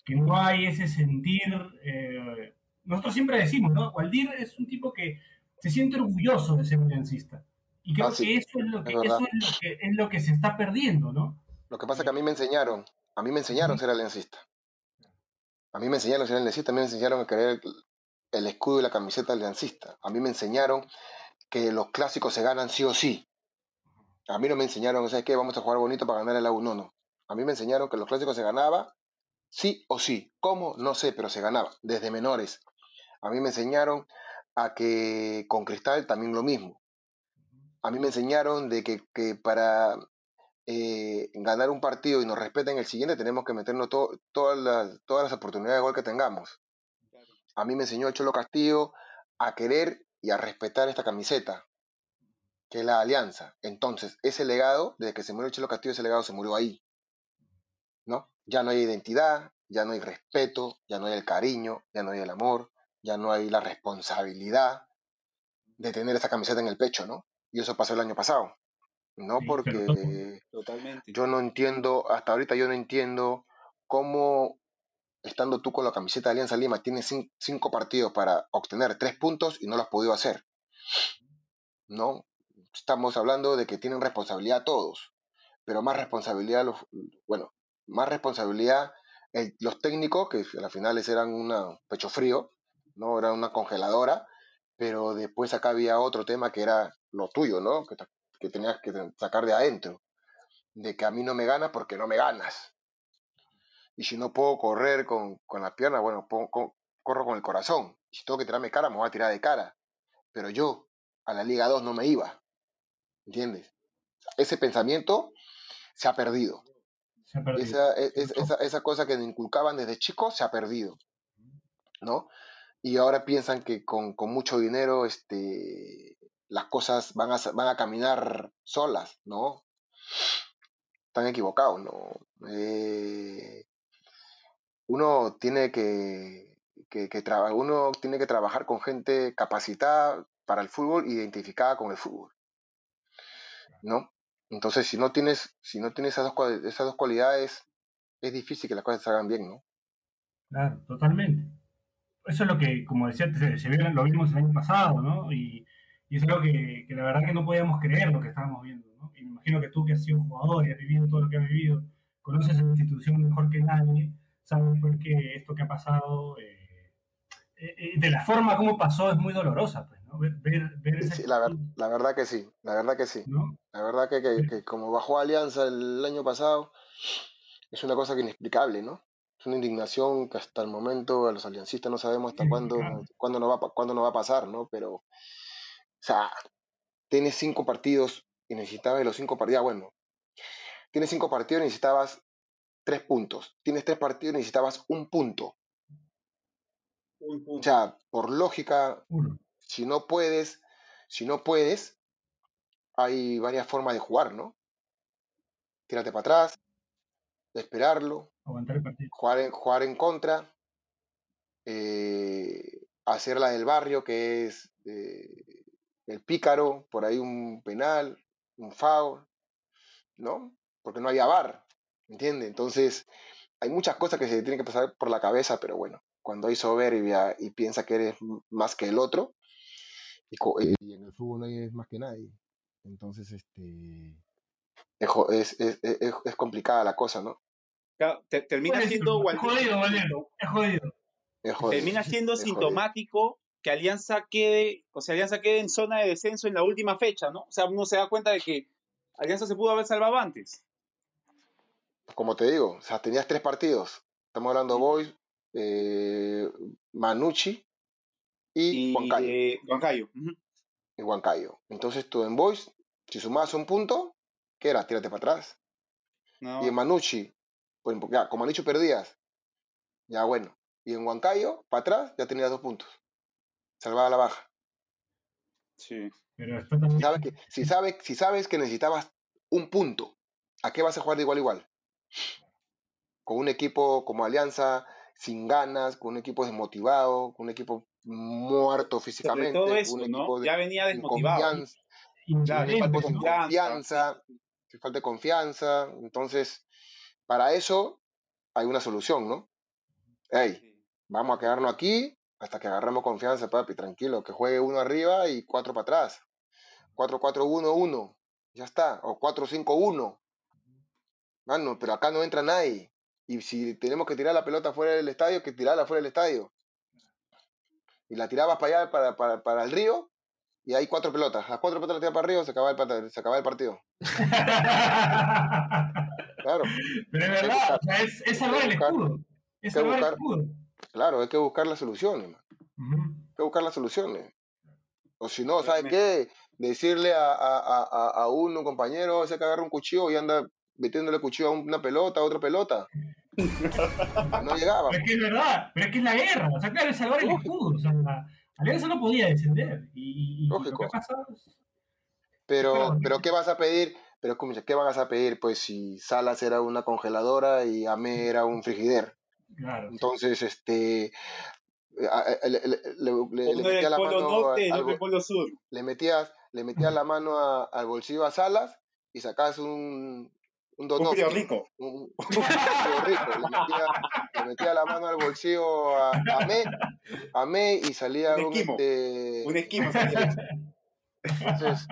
que no hay ese sentir. Eh, nosotros siempre decimos, ¿no? Waldir es un tipo que se siente orgulloso de ser aliancista. Y creo ah, que, eso, es lo que, eso es lo que, se está perdiendo, ¿no? Lo que pasa es que a mí me enseñaron, a mí me enseñaron a ser aliancista. A mí me enseñaron a ser aliancista, a mí me enseñaron a querer el, escudo y la camiseta aliancista. A mí me enseñaron que los clásicos se ganan sí o sí. A mí no me enseñaron, ¿sabes qué? Vamos a jugar bonito para ganar el A1. No, no. A mí me enseñaron que los clásicos se ganaba sí o sí. ¿Cómo? No sé, pero se ganaba desde menores. A mí me enseñaron a que con Cristal también lo mismo. A mí me enseñaron de que, para eh, ganar un partido y nos respeten el siguiente tenemos que meternos todas, las, todas las oportunidades de gol que tengamos. A mí me enseñó el Cholo Castillo a querer y a respetar esta camiseta, que es la alianza. Entonces, ese legado, desde que se murió el Cholo Castillo, ese legado se murió ahí. ¿No? ya no hay identidad, ya no hay respeto, ya no hay el cariño, ya no hay el amor, ya no hay la responsabilidad de tener esa camiseta en el pecho, ¿no? Y eso pasó el año pasado, ¿no? Porque Totalmente. yo no entiendo, hasta ahorita yo no entiendo cómo estando tú con la camiseta de Alianza Lima, tienes cinco partidos para obtener tres puntos y no lo has podido hacer. ¿No? Estamos hablando de que tienen responsabilidad todos, pero más responsabilidad, los, bueno, más responsabilidad los técnicos, que al final eran un pecho frío, ¿no? Era una congeladora, pero después acá había otro tema que era lo tuyo, ¿no? Que, que tenías que sacar de adentro, de que a mí no me ganas porque no me ganas. Y si no puedo correr con, con las piernas, bueno, corro con el corazón. Si tengo que tirarme cara, me voy a tirar de cara. Pero yo a la Liga 2 no me iba. ¿Entiendes? Ese pensamiento se ha perdido. Esa, e, esa, esa, cosa que me inculcaban desde chico se ha perdido. ¿No? Y ahora piensan que con, con mucho dinero este, las cosas van a, van a caminar solas, ¿no? Están equivocados, ¿no? Eh, uno tiene que, que, uno tiene que trabajar con gente capacitada para el fútbol, identificada con el fútbol. ¿No? Entonces, si no tienes, si no tienes esas dos, esas dos cualidades, es difícil que las cosas se hagan bien, ¿no? Claro, totalmente. Eso es lo que, como decía, se, lo vimos el año pasado, ¿no? Y, y es algo que, que, la verdad que no podíamos creer lo que estábamos viendo. Y me imagino que tú que has sido jugador y has vivido todo lo que has vivido, conoces la institución mejor que nadie, saben por qué esto que ha pasado, eh, eh, eh, de la forma como pasó, es muy dolorosa, pues, ¿no? Ver, ver, sí, la, la, verdad que sí, la verdad que sí. La verdad que, que, que, como bajó Alianza el año pasado, es una cosa que inexplicable, ¿no? Es una indignación que hasta el momento a los aliancistas no sabemos hasta cuándo, cuándo, no va, cuándo no va a pasar, ¿no? Pero, o sea, tienes cinco partidos y necesitabas de los cinco partidos, bueno, tienes cinco partidos y necesitabas tres puntos. Tienes tres partidos y necesitabas un punto. O sea, por lógica, si no puedes, si no puedes, hay varias formas de jugar, ¿no? Tírate para atrás, esperarlo, Jugar, en, jugar en contra, eh, hacer la del barrio, que es eh, el pícaro, por ahí un penal, un foul, ¿no? Porque no había bar. ¿Entiendes? Entonces, hay muchas cosas que se tienen que pasar por la cabeza, pero bueno, cuando hay soberbia y piensa que eres más que el otro, y, en el fútbol no hay más que nadie. Entonces, este es, es, es, es complicada la cosa, ¿no? termina siendo es jodido, es jodido. Termina siendo sintomático que Alianza quede, o sea, Alianza quede en zona de descenso en la última fecha, ¿no? O sea, uno se da cuenta de que Alianza se pudo haber salvado antes como te digo, o sea, tenías tres partidos. Estamos hablando de Boys, eh, Manucci y, Huancayo. Y Huancayo. Entonces tú en Boys, si sumabas un punto, ¿qué era? Tírate para atrás. Y en Manucci, pues ya, con Manucci perdías. Ya bueno. Y en Huancayo, para atrás, ya tenías dos puntos. Salvaba la baja. Sí. Pero ¿Sabes que, si, sabes, si sabes que necesitabas un punto, ¿a qué vas a jugar de igual a igual? Con un equipo como Alianza sin ganas, con un equipo desmotivado, con un equipo muerto físicamente, todo eso, un equipo ya venía desmotivado. falta de confianza, falta de confianza, entonces para eso hay una solución, ¿no? Hey, vamos a quedarnos aquí hasta que agarremos confianza, papi, tranquilo, que juegue uno arriba y cuatro para atrás. 4-4-1-1, ya está, o 4-5-1, Mano, pero acá no entra nadie. Y si tenemos que tirar la pelota fuera del estadio, que tirarla fuera del estadio. Y la tirabas para allá, para, para, para el río, y hay cuatro pelotas. Las cuatro pelotas las tiras para arriba, se acaba el, se acaba el partido. claro. Pero es verdad, o sea, es, es el escudo. Es el escudo. Claro, hay que buscar las soluciones. Hay que buscar las soluciones. O si no, ¿sabes qué? Decirle a, a, a, a uno, un compañero, ese que agarra un cuchillo y anda metiéndole cuchillo a una pelota, a otra pelota. no llegaba. Pero es que es verdad, pero es que es la guerra. O sea, claro, es salvar el escudo. O sea, la Alianza no podía descender. Y, Lógico. pero, pero, ¿qué vas a pedir? Pero, ¿qué vas a pedir? Pues si Salas era una congeladora y Ame era un frigider. Claro. Entonces, este. Le, metías la mano Le metías, le metías la mano al bolsillo a Salas y sacas un, un Donovsky. Un rico. Un, rico. Le metía, la mano al bolsillo a, a Me, y salía un, esquimo. Este, un esquimo. Entonces,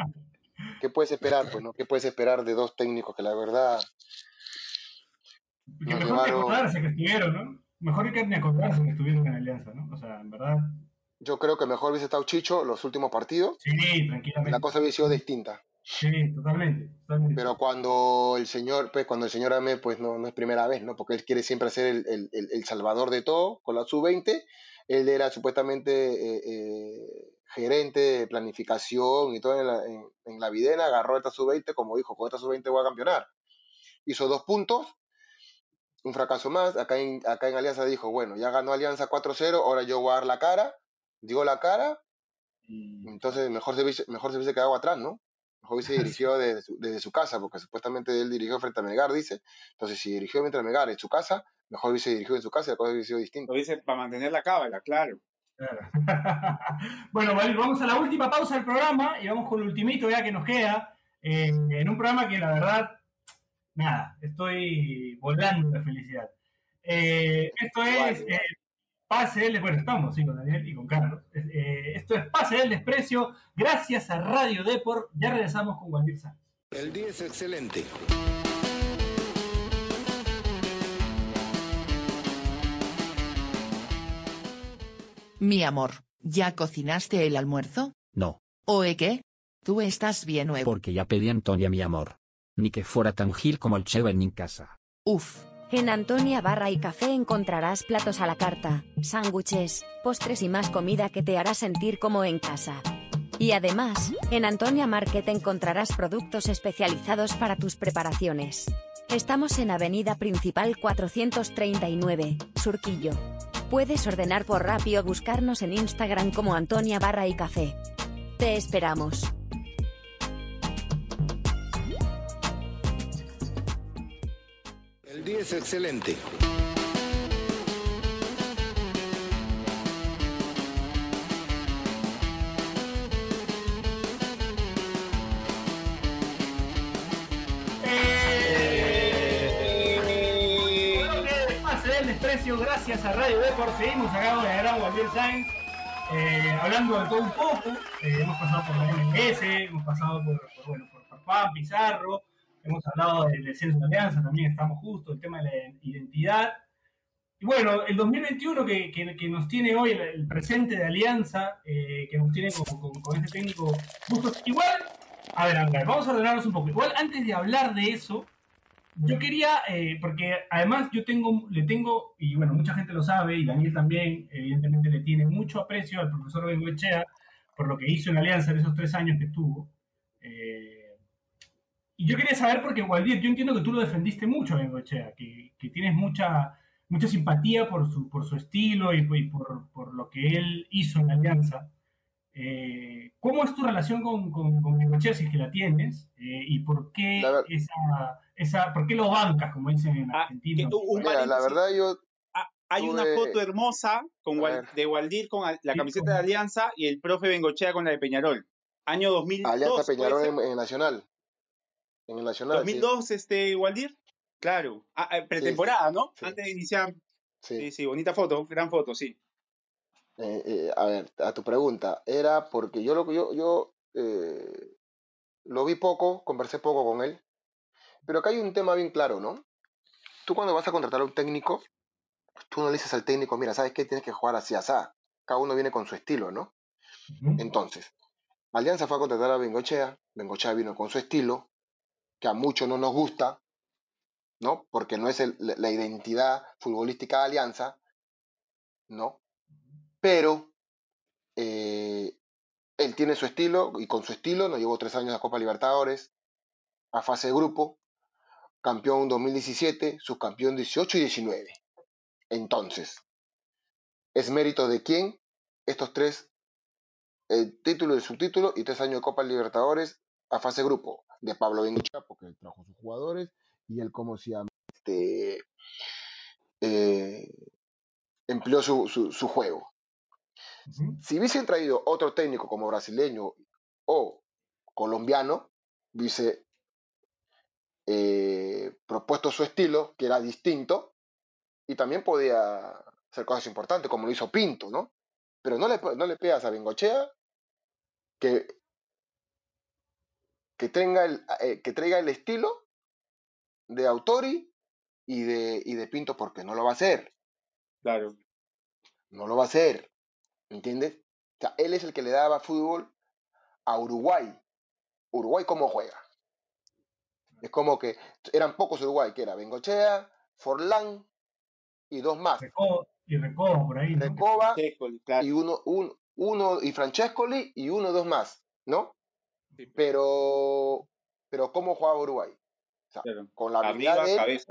¿qué puedes esperar? Pues, ¿no? ¿Qué puedes esperar de dos técnicos que la verdad... Mejor que acordarse que estuvieron, ¿no? Mejor que ni acordarse que estuvieron en Alianza, ¿no? O sea, en verdad... Yo creo que mejor hubiese estado Chicho los últimos partidos. Sí, tranquilamente. La cosa hubiese sido distinta. Sí, totalmente, Pero cuando el señor, pues cuando el señor Ame, pues no, no es primera vez, ¿no? Porque él quiere siempre ser el, el, el, salvador de todo con la sub-20. Él era supuestamente eh, eh, gerente de planificación y todo en la, en, la videna, agarró esta sub-20, como dijo, con esta sub-20 voy a campeonar. Hizo dos puntos, un fracaso más. Acá en, acá en Alianza dijo, bueno, ya ganó Alianza 4-0, ahora yo voy a dar la cara. Digo la cara, entonces mejor se, mejor se hubiese quedado atrás, ¿no? Mejor se dirigió desde su, desde su, casa, porque supuestamente él dirigió frente a Melgar, dice. Entonces, si dirigió mientras Melgar en su casa, mejor hubiese dirigido en su casa y la cosa hubiese sido distinta. Lo dice para mantener la cábala, claro. bueno, vamos a la última pausa del programa y vamos con el ultimito ya que nos queda. Eh, en un programa que la verdad, nada, estoy volando de felicidad. Eh, esto es eh, Pase del Bueno, estamos sí, con Daniel y con Carlos. Eh, esto es Pase del Desprecio. Gracias a Radio Deport. Ya regresamos con Waldir Sanz. El día es excelente. Mi amor, ¿ya cocinaste el almuerzo? No. ¿Oe qué? Tú estás bien nuevo. Porque ya pedí Antonia mi amor. Ni que fuera tan gil como el cheve en mi casa. Uf. En Antonia Barra y Café encontrarás platos a la carta, sándwiches, postres y más comida que te hará sentir como en casa. Y además, en Antonia Market encontrarás productos especializados para tus preparaciones. Estamos en Avenida Principal 439, Surquillo. Puedes ordenar por Rappi o buscarnos en Instagram como Antonia Barra y Café. Te esperamos. Día es excelente. del desprecio, gracias a Radio Deport. Seguimos acá con el gran Gabriel Sainz, eh, hablando de todo un poco. Eh, hemos pasado por la MLS, hemos pasado por, por, bueno, por Papá, Pizarro, hemos hablado del descenso de Alianza, también estamos justo, el tema de la identidad. Y bueno, el 2021 que, que, nos tiene hoy, el, presente de Alianza, eh, que nos tiene con, con, este técnico igual, a ver, Angar, vamos a ordenarnos un poco. Igual, antes de hablar de eso, yo quería, eh, porque además yo tengo, le tengo, y bueno, mucha gente lo sabe, y Daniel también, evidentemente le tiene mucho aprecio al profesor Bengoechea por lo que hizo en Alianza en esos tres años que estuvo. Eh, y yo quería saber, porque Waldir, yo entiendo que tú lo defendiste mucho en Gochea, que, que, tienes mucha, mucha simpatía por su, por su estilo y, por, por, lo que él hizo en la Alianza. Eh, ¿Cómo es tu relación con, con, con si es que la tienes? Eh, ¿Y por qué, esa, esa, por qué lo bancas, como dicen en ah, Argentina? la verdad yo... Ah, hay una foto hermosa con, de Waldir con la camiseta de Alianza y el profe Bengochea con la de Peñarol. Año 2002. Alianza Peñarol en, en Nacional en el Nacional. 2002, este, Waldir. Claro, ah, ah, pretemporada, ¿no? Antes de iniciar. Sí. sí, bonita foto, gran foto, sí. Eh, eh, a ver, a tu pregunta, era porque yo lo yo, yo eh, lo vi poco, conversé poco con él, pero acá hay un tema bien claro, ¿no? Tú cuando vas a contratar a un técnico, tú no le dices al técnico, mira, ¿sabes qué? Tienes que jugar así, así. Cada uno viene con su estilo, ¿no? Entonces, Alianza fue a contratar a Bengochea, Bengochea vino con su estilo, que a muchos no nos gusta, ¿no? Porque no es la identidad futbolística de Alianza, ¿no? Pero eh, él tiene su estilo y con su estilo nos llevó tres años a Copa Libertadores, a fase de grupo, campeón 2017, subcampeón 18 y 19. Entonces, ¿es mérito de quién? Estos tres, el título y el subtítulo y tres años de Copa Libertadores a fase de grupo de Pablo Bengochea, porque trajo sus jugadores, y él, como se llama, este, eh, empleó su, su, juego. Si hubiesen traído otro técnico como brasileño o colombiano, dice, eh, propuesto su estilo, que era distinto, y también podía hacer cosas importantes, como lo hizo Pinto, ¿no? Pero no le, no le pegas a Bengochea que, que, tenga el, eh, que traiga el estilo de Autori y de, y de Pinto, porque no lo va a hacer. Claro. No lo va a hacer. ¿Entiendes? O sea, él es el que le daba fútbol a Uruguay. Uruguay cómo juega. Es como que eran pocos Uruguay, que era Bengochea, Forlán y dos más. y Recoba por ahí. Recoba y uno, uno y Francescoli y uno dos más, ¿no? Pero, pero ¿cómo jugaba Uruguay? con la habilidad de él,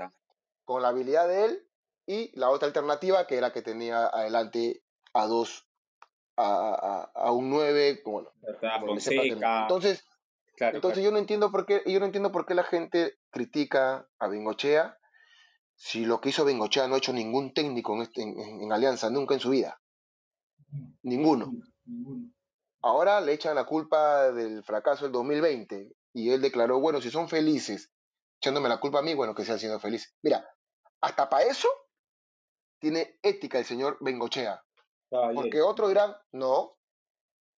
con la habilidad de él y la otra alternativa que era que tenía adelante a dos a, a, un 9 bueno, entonces entonces yo no entiendo por qué yo no entiendo por qué la gente critica a Bengochea si lo que hizo Bengochea no ha hecho ningún técnico en, este, en, Alianza nunca en su vida. Ninguno ahora le echan la culpa del fracaso del 2020 y él declaró bueno si son felices echándome la culpa a mí, bueno, que sea siendo feliz. Mira, hasta para eso tiene ética el señor Bengochea. porque otro dirán, no,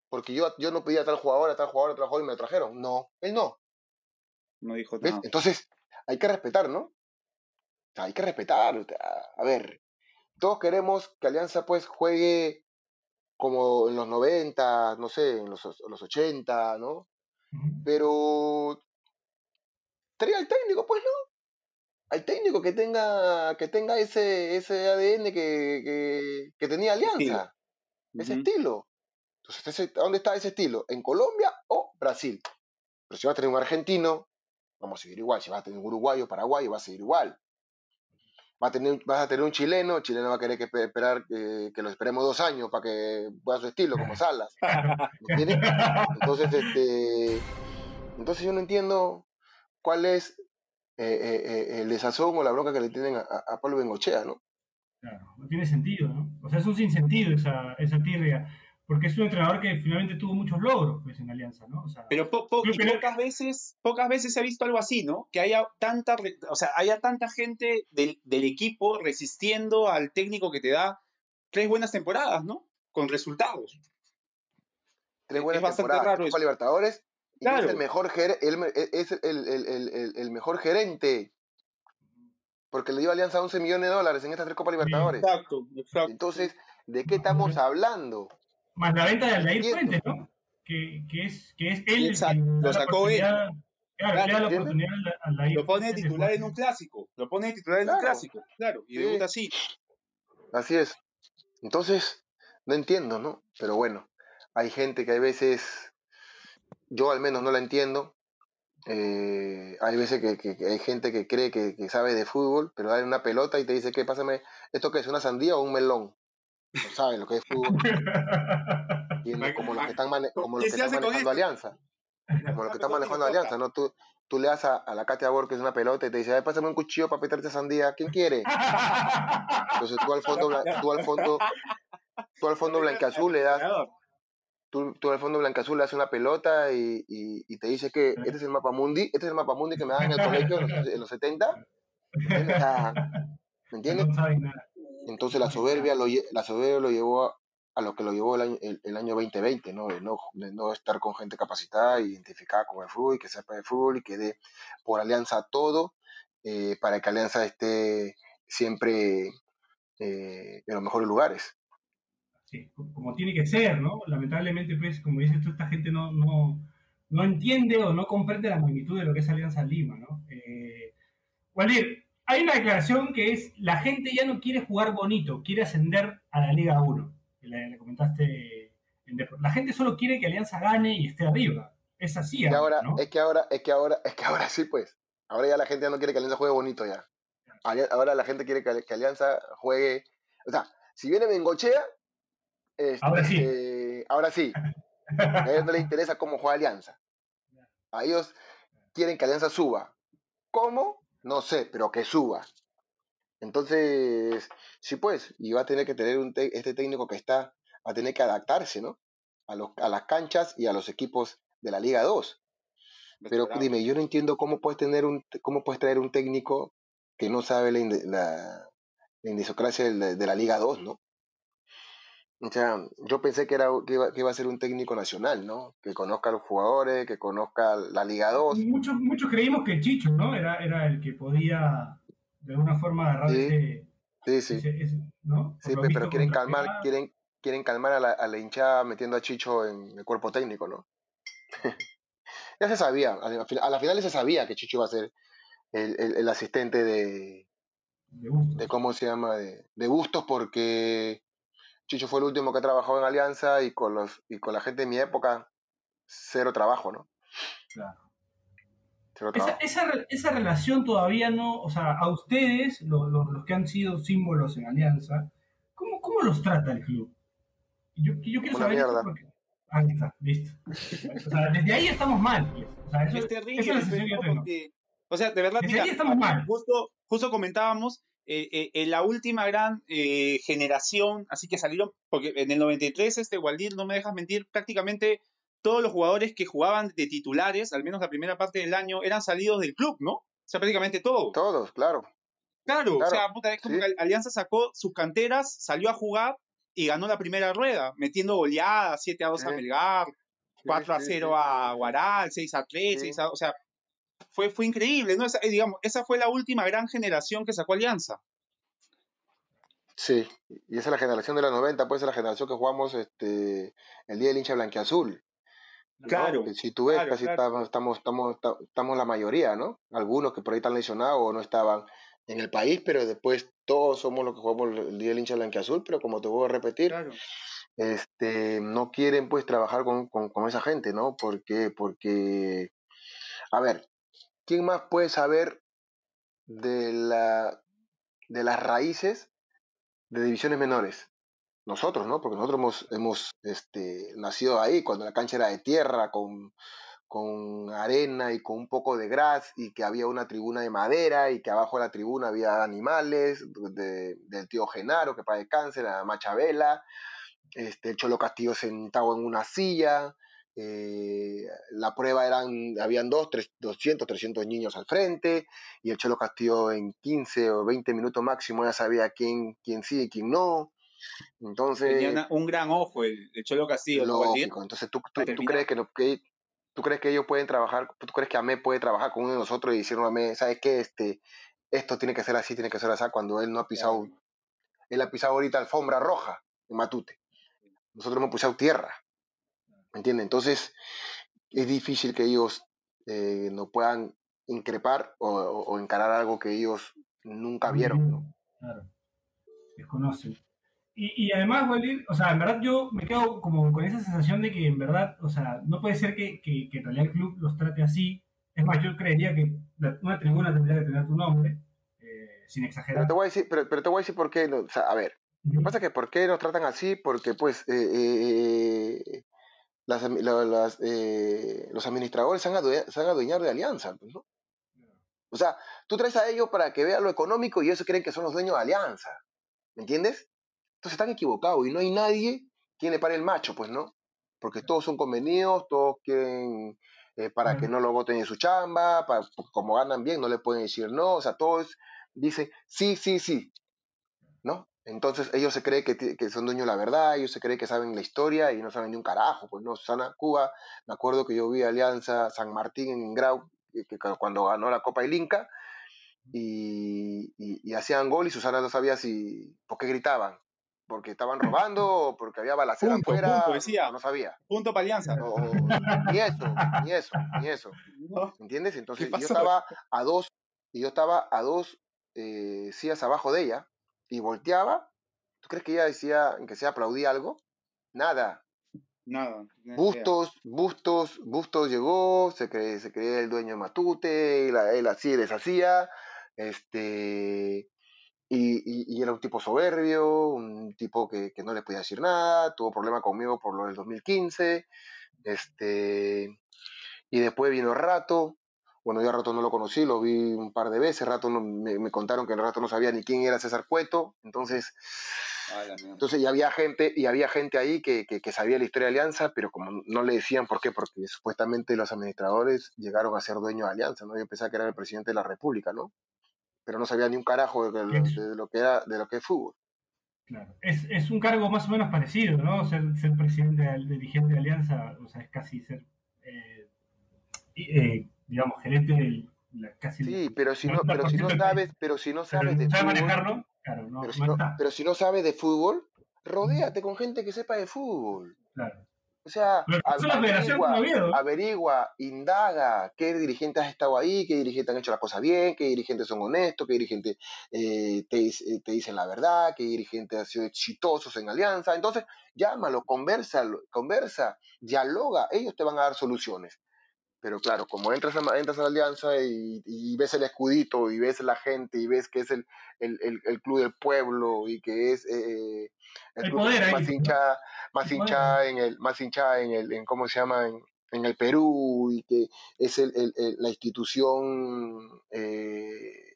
porque yo, yo no pedía a tal jugador, a tal jugador, a tal jugador y me lo trajeron. No, él no. No dijo nada. Entonces, hay que respetar, ¿no? hay que respetar. A ver, todos queremos que Alianza pues juegue como en los 90, no sé, en los, en los 80, ¿no? Pero trae al técnico, pues no. Al técnico que tenga, que tenga ese, ese ADN que, que, tenía Alianza. Ese estilo. Entonces, ¿dónde está ese estilo? ¿En Colombia o Brasil? Pero si vas a tener un argentino, vamos a seguir igual. Si vas a tener un uruguayo, paraguayo, va a seguir igual. Va a tener, vas a tener un chileno, el chileno va a querer que esperar eh, que lo esperemos dos años para que pueda su estilo, como Salas. Entonces, este, entonces yo no entiendo cuál es eh, eh, el desazón o la bronca que le tienen a, Pablo Bengochea, ¿no? Claro, no tiene sentido, ¿no? O sea, es un sinsentido esa, esa tirria, porque es un entrenador que finalmente tuvo muchos logros pues, en Alianza, ¿no? Pero pocas, veces, pocas veces se ha visto algo así, ¿no? Que haya tanta, o sea, haya tanta gente del, del equipo resistiendo al técnico que te da tres buenas temporadas, ¿no? Con resultados. Tres buenas temporadas, Copa Libertadores es el mejor, e, es el, mejor gerente. Porque le dio Alianza 11 millones de dólares en estas tres Copas Libertadores. Exacto, exacto. Entonces, ¿de qué estamos hablando? Más la venta de Aldair Fuentes, ¿no? Que, que, es, que es él. lo sacó él. Claro, la oportunidad Lo pone titular en un clásico. Lo pone titular en un clásico. Claro, y debuta así. Así es. Entonces, no entiendo, ¿no? Pero bueno, hay gente que a veces yo al menos no la entiendo. Eh, hay veces que, hay gente que cree que, sabe de fútbol, pero da una pelota y te dice que pásame, ¿esto qué es? ¿Una sandía o un melón? No saben lo que es fútbol. como los que están, como los que están manejando Alianza. Como los que están manejando Alianza, ¿no? Tú, tú le das a, la Katia Borges una pelota y te dice, pásame un cuchillo para petarte sandía. ¿Quién quiere? Entonces tú al fondo, tú al fondo, tú al fondo blanqueazul le das tú, tú al fondo Blanca le haces una pelota y, y, te dice que este es el mapa mundi, este es el mapa mundi que me daban en el colegio en los, 70. ¿Me entiendes? Entonces la soberbia lo, la soberbia lo llevó a, lo que lo llevó el año, el, año 2020, ¿no? De, ¿no? no estar con gente capacitada, identificada con el fútbol y que sepa de fútbol y que dé por alianza todo eh, para que Alianza esté siempre eh, en los mejores lugares como tiene que ser, ¿no? Lamentablemente, pues, como dices tú, esta gente no, no, no entiende o no comprende la magnitud de lo que es Alianza Lima, ¿no? Eh, Waldir, hay una declaración que es, la gente ya no quiere jugar bonito, quiere ascender a la Liga 1, que le, comentaste. la gente solo quiere que Alianza gane y esté arriba. Es así. Es que ahora, es que ahora, es que ahora, es que ahora sí, pues. Ahora ya la gente ya no quiere que Alianza juegue bonito ya. Ahora la gente quiere que, Alianza juegue. O sea, si viene Bengochea, ahora sí. Este, ahora sí. A ellos no les interesa cómo juega Alianza. A ellos quieren que Alianza suba. ¿Cómo? No sé, pero que suba. Entonces, sí pues, y va a tener que tener un este técnico que está, va a tener que adaptarse, ¿no? A, los, a las canchas y a los equipos de la Liga 2. Pero dime, yo no entiendo cómo puedes tener un, cómo puedes traer un técnico que no sabe la, la, indisocracia de la, Liga 2, ¿no? O sea, yo pensé que, era, que iba, a ser un técnico nacional, ¿no? Que conozca a los jugadores, que conozca la Liga 2. Muchos, muchos creímos que Chicho, ¿no? Era, era el que podía de alguna forma agarrar sí, Sí, sí. ¿no? Sí, pero quieren calmar, quieren, quieren calmar a la, a la hinchada metiendo a Chicho en el cuerpo técnico, ¿no? ya se sabía, a la, final se sabía que Chicho iba a ser el, asistente de, de, cómo se llama, de, de, Bustos, porque Chicho fue el último que trabajó en Alianza y con los y con la gente de mi época, cero trabajo, ¿no? Claro. Esa, esa, relación todavía no, o sea, a ustedes, los, los, que han sido símbolos en Alianza, ¿cómo, cómo los trata el club? Yo, yo quiero saber eso porque Ahí está, listo. O sea, desde ahí estamos mal. Pues. O sea, eso, es terrible. es porque, o sea, de verdad, desde ahí estamos mal. Justo, justo comentábamos eh, eh, en la última gran eh, generación, así que salieron, porque en el 93, este Waldir, no me dejas mentir, prácticamente todos los jugadores que jugaban de titulares, al menos la primera parte del año, eran salidos del club, ¿no? O sea, prácticamente todos. Todos, claro. Claro, o sea, puta, es como que Alianza sacó sus canteras, salió a jugar y ganó la primera rueda, metiendo goleadas, 7 a 2 a Melgar, 4 a 0 a Guaral, 6 a 3, 6 a, o sea, fue, fue increíble, ¿no? Esa, eh, digamos, esa fue la última gran generación que sacó Alianza. Sí, y esa es la generación de los 90, pues es la generación que jugamos este, el día del hincha blanqueazul. Claro. Si tú ves, casi Estamos, estamos, estamos, estamos la mayoría, ¿no? Algunos que por ahí están lesionados o no estaban en el país, pero después todos somos los que jugamos el día del hincha azul, pero como te voy a repetir, este, no quieren pues trabajar con, con, esa gente, ¿no? Porque, porque, a ver, ¿quién más puede saber de, la, de las raíces de divisiones menores? Nosotros, ¿no? Porque nosotros hemos, hemos este, nacido ahí, cuando la cancha era de tierra, con con arena y con un poco de gras y que había una tribuna de madera y que abajo de la tribuna había animales del tío Genaro que para cáncer, la Machabela, este, el Cholo Castillo sentado en una silla, eh, la prueba eran, habían dos, tres, 200, 300 niños al frente y el Cholo Castillo en 15 o 20 minutos máximo ya sabía quién, quién sí y quién no. Entonces, Tenía un gran ojo el, Cholo Castillo. Lógico, entonces tú, tú, crees que, que ¿Tú crees que ellos pueden trabajar, tú crees que AME puede trabajar con uno de nosotros y decirle a AME, ¿sabes qué? Este, esto tiene que ser así, tiene que ser así, cuando él no ha pisado, él ha pisado ahorita alfombra roja en Matute. Nosotros hemos pisado tierra, ¿me entiendes? Entonces, es difícil que ellos eh, no puedan increpar o, encarar algo que ellos nunca vieron. ¿no? Claro, desconocen. Y, además, Waldir, o sea, en verdad yo me quedo como con esa sensación de que en verdad, o sea, no puede ser que, que, en realidad el club los trate así. Es más, yo creería que una tribuna tendría que tener tu nombre, eh, sin exagerar. Pero te, voy a decir, pero, te voy a decir por qué, o sea, a ver, lo que pasa es que por qué nos tratan así, porque pues eh, eh, las, los administradores se han, se han adueñado de Alianza, pues, ¿no? O sea, tú traes a ellos para que vean lo económico y ellos creen que son los dueños de Alianza. ¿Me entiendes? Entonces están equivocados y no hay nadie quien le pare el macho, pues, ¿no? Porque todos son convenidos, todos quieren eh, para que no lo voten en su chamba, para, como ganan bien, no le pueden decir no, o sea, todos dicen sí, sí, sí, ¿no? Entonces ellos se creen que, que, son dueños de la verdad, ellos se creen que saben la historia y no saben ni un carajo, pues no, Sana Cuba, me acuerdo que yo vi Alianza San Martín en Grau, que, cuando ganó la Copa del Inca, y, y, hacían gol y Susana no sabía si, por qué gritaban, porque estaban robando o porque había balacera afuera. decía. No sabía. Punto para alianza. ni eso, ni eso, ni eso. ¿Entiendes? Entonces yo estaba a dos, y yo estaba a dos eh, sillas abajo de ella y volteaba. ¿Tú crees que ella decía que se aplaudía algo? Nada. Nada. Bustos, Bustos, Bustos llegó, se, se creía el dueño de Matute, él, él así deshacía. Este, y, era un tipo soberbio, un tipo que, no le podía decir nada, tuvo problema conmigo por lo del 2015, este, y después vino Rato, bueno, yo a Rato no lo conocí, lo vi un par de veces, Rato me, contaron que el Rato no sabía ni quién era César Cueto, entonces Entonces, y había gente, y había gente ahí que, que, sabía la historia de Alianza, pero como no le decían por qué, porque supuestamente los administradores llegaron a ser dueños de Alianza, ¿no? Yo pensaba que era el presidente de la República, ¿no? Pero no sabía ni un carajo de, lo que era, de lo que es fútbol. Claro. Es, es, un cargo más o menos parecido, ¿no? Ser, ser presidente, dirigente de Alianza, o sea, es casi ser, eh, eh, digamos, gerente del, casi sí, pero si no, pero si no sabes, pero si no sabes de fútbol, pero, si no, sabes de fútbol, rodéate con gente que sepa de fútbol. Claro. O sea, averigua, indaga qué dirigentes has estado ahí, qué dirigentes han hecho las cosas bien, qué dirigentes son honestos, qué dirigentes eh, te, eh, te, dicen la verdad, qué dirigentes han sido exitosos en alianza. Entonces, llámalo, conversa, conversa, dialoga, ellos te van a dar soluciones. Pero claro, como entras a, entras a la alianza y, ves el escudito y ves la gente y ves que es el, el, club del pueblo y que es eh, el, club más hincha, más hincha en el, más hincha en el, en cómo se llama, en, el Perú y que es el, la institución eh,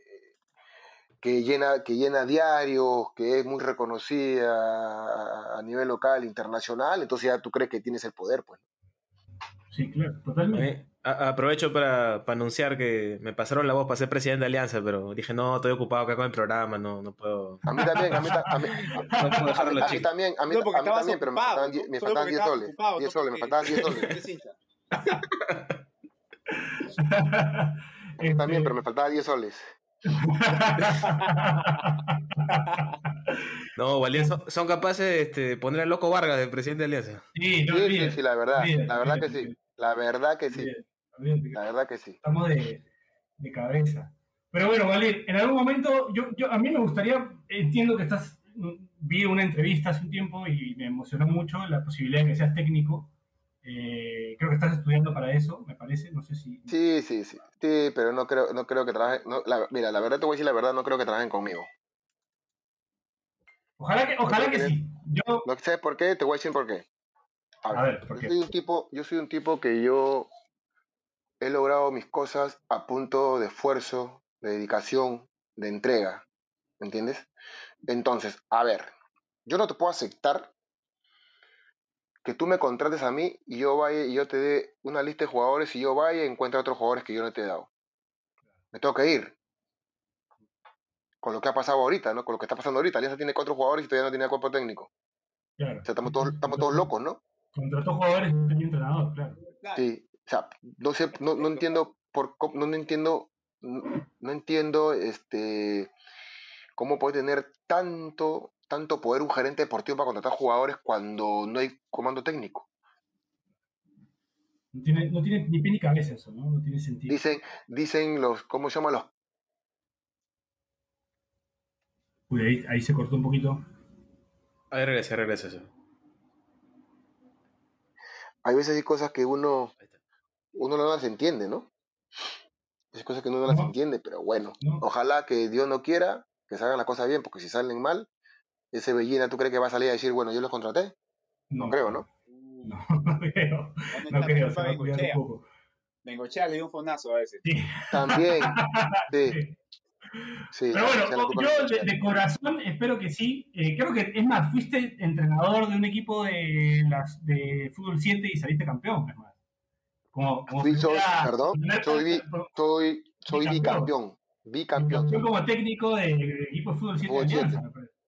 que llena, que llena diarios, que es muy reconocida a, nivel local, internacional, entonces ya tú crees que tienes el poder, pues. Sí, claro, totalmente. aprovecho para, anunciar que me pasaron la voz para ser presidente de Alianza, pero dije, no, estoy ocupado acá con el programa, no, no puedo. A mí también, a mí, a mí, no puedo dejarlo a mí también, a mí, a mí también, pero me faltaban 10 me faltaban 10 soles. 10 soles, me faltaban 10 soles. También, pero me faltaban 10 soles. No, Alianza son, capaces de este, poner al loco Vargas de presidente de Alianza. Sí, sí, sí, la verdad, la verdad que sí. La verdad que sí. la verdad que sí. Estamos de, de cabeza. Pero bueno, Valer, en algún momento, yo, yo, a mí me gustaría, entiendo que estás, vi una entrevista hace un tiempo y me emocionó mucho la posibilidad de que seas técnico. Eh, creo que estás estudiando para eso, me parece, no sé si... Sí, sí, sí, sí, pero no creo, no creo que trabajen, no, mira, la verdad te voy a decir la verdad, no creo que trabajen conmigo. Ojalá que, ojalá que sí. Yo... No sé por qué, te voy a decir por qué. A ver, yo soy un tipo, yo soy un tipo que yo he logrado mis cosas a punto de esfuerzo, de dedicación, de entrega. ¿Me entiendes? Entonces, a ver, yo no te puedo aceptar que tú me contrates a mí y yo vaya y yo te dé una lista de jugadores y yo vaya y encuentre otros jugadores que yo no te he dado. Me tengo que ir. Con lo que ha pasado ahorita, ¿no? Con lo que está pasando ahorita. Alianza tiene cuatro jugadores y todavía no tiene cuerpo técnico. Claro. O sea, estamos todos, estamos todos locos, ¿no? Contrató jugadores y no tenía entrenador, claro. Sí, o sea, no sé, no, no entiendo por no, no entiendo, no, entiendo este cómo puede tener tanto, tanto poder un gerente deportivo para contratar jugadores cuando no hay comando técnico. No tiene, no tiene ni pie ni cabeza eso, ¿no? No tiene sentido. Dicen, dicen los, ¿cómo se llaman los? Uy, ahí, ahí se cortó un poquito. Ahí regresa, regresa eso hay veces hay cosas que uno, uno no las entiende, ¿no? Hay cosas que uno no las entiende, pero bueno, ojalá que Dios no quiera que salgan las cosas bien, porque si salen mal, ese Bellina, ¿tú crees que va a salir a decir, bueno, yo los contraté? No, creo, ¿no? No, no creo. No creo, se va a cuidar un poco. Bengochea le dio un fonazo a veces. También, sí. Pero bueno, yo de, corazón espero que sí. Eh, creo que, es más, fuiste entrenador de un equipo de, las, de fútbol 7 y saliste campeón, es más. Como, soy, perdón, soy, soy, soy bicampeón. Bicampeón. Yo como técnico del equipo de fútbol 7 de Alianza,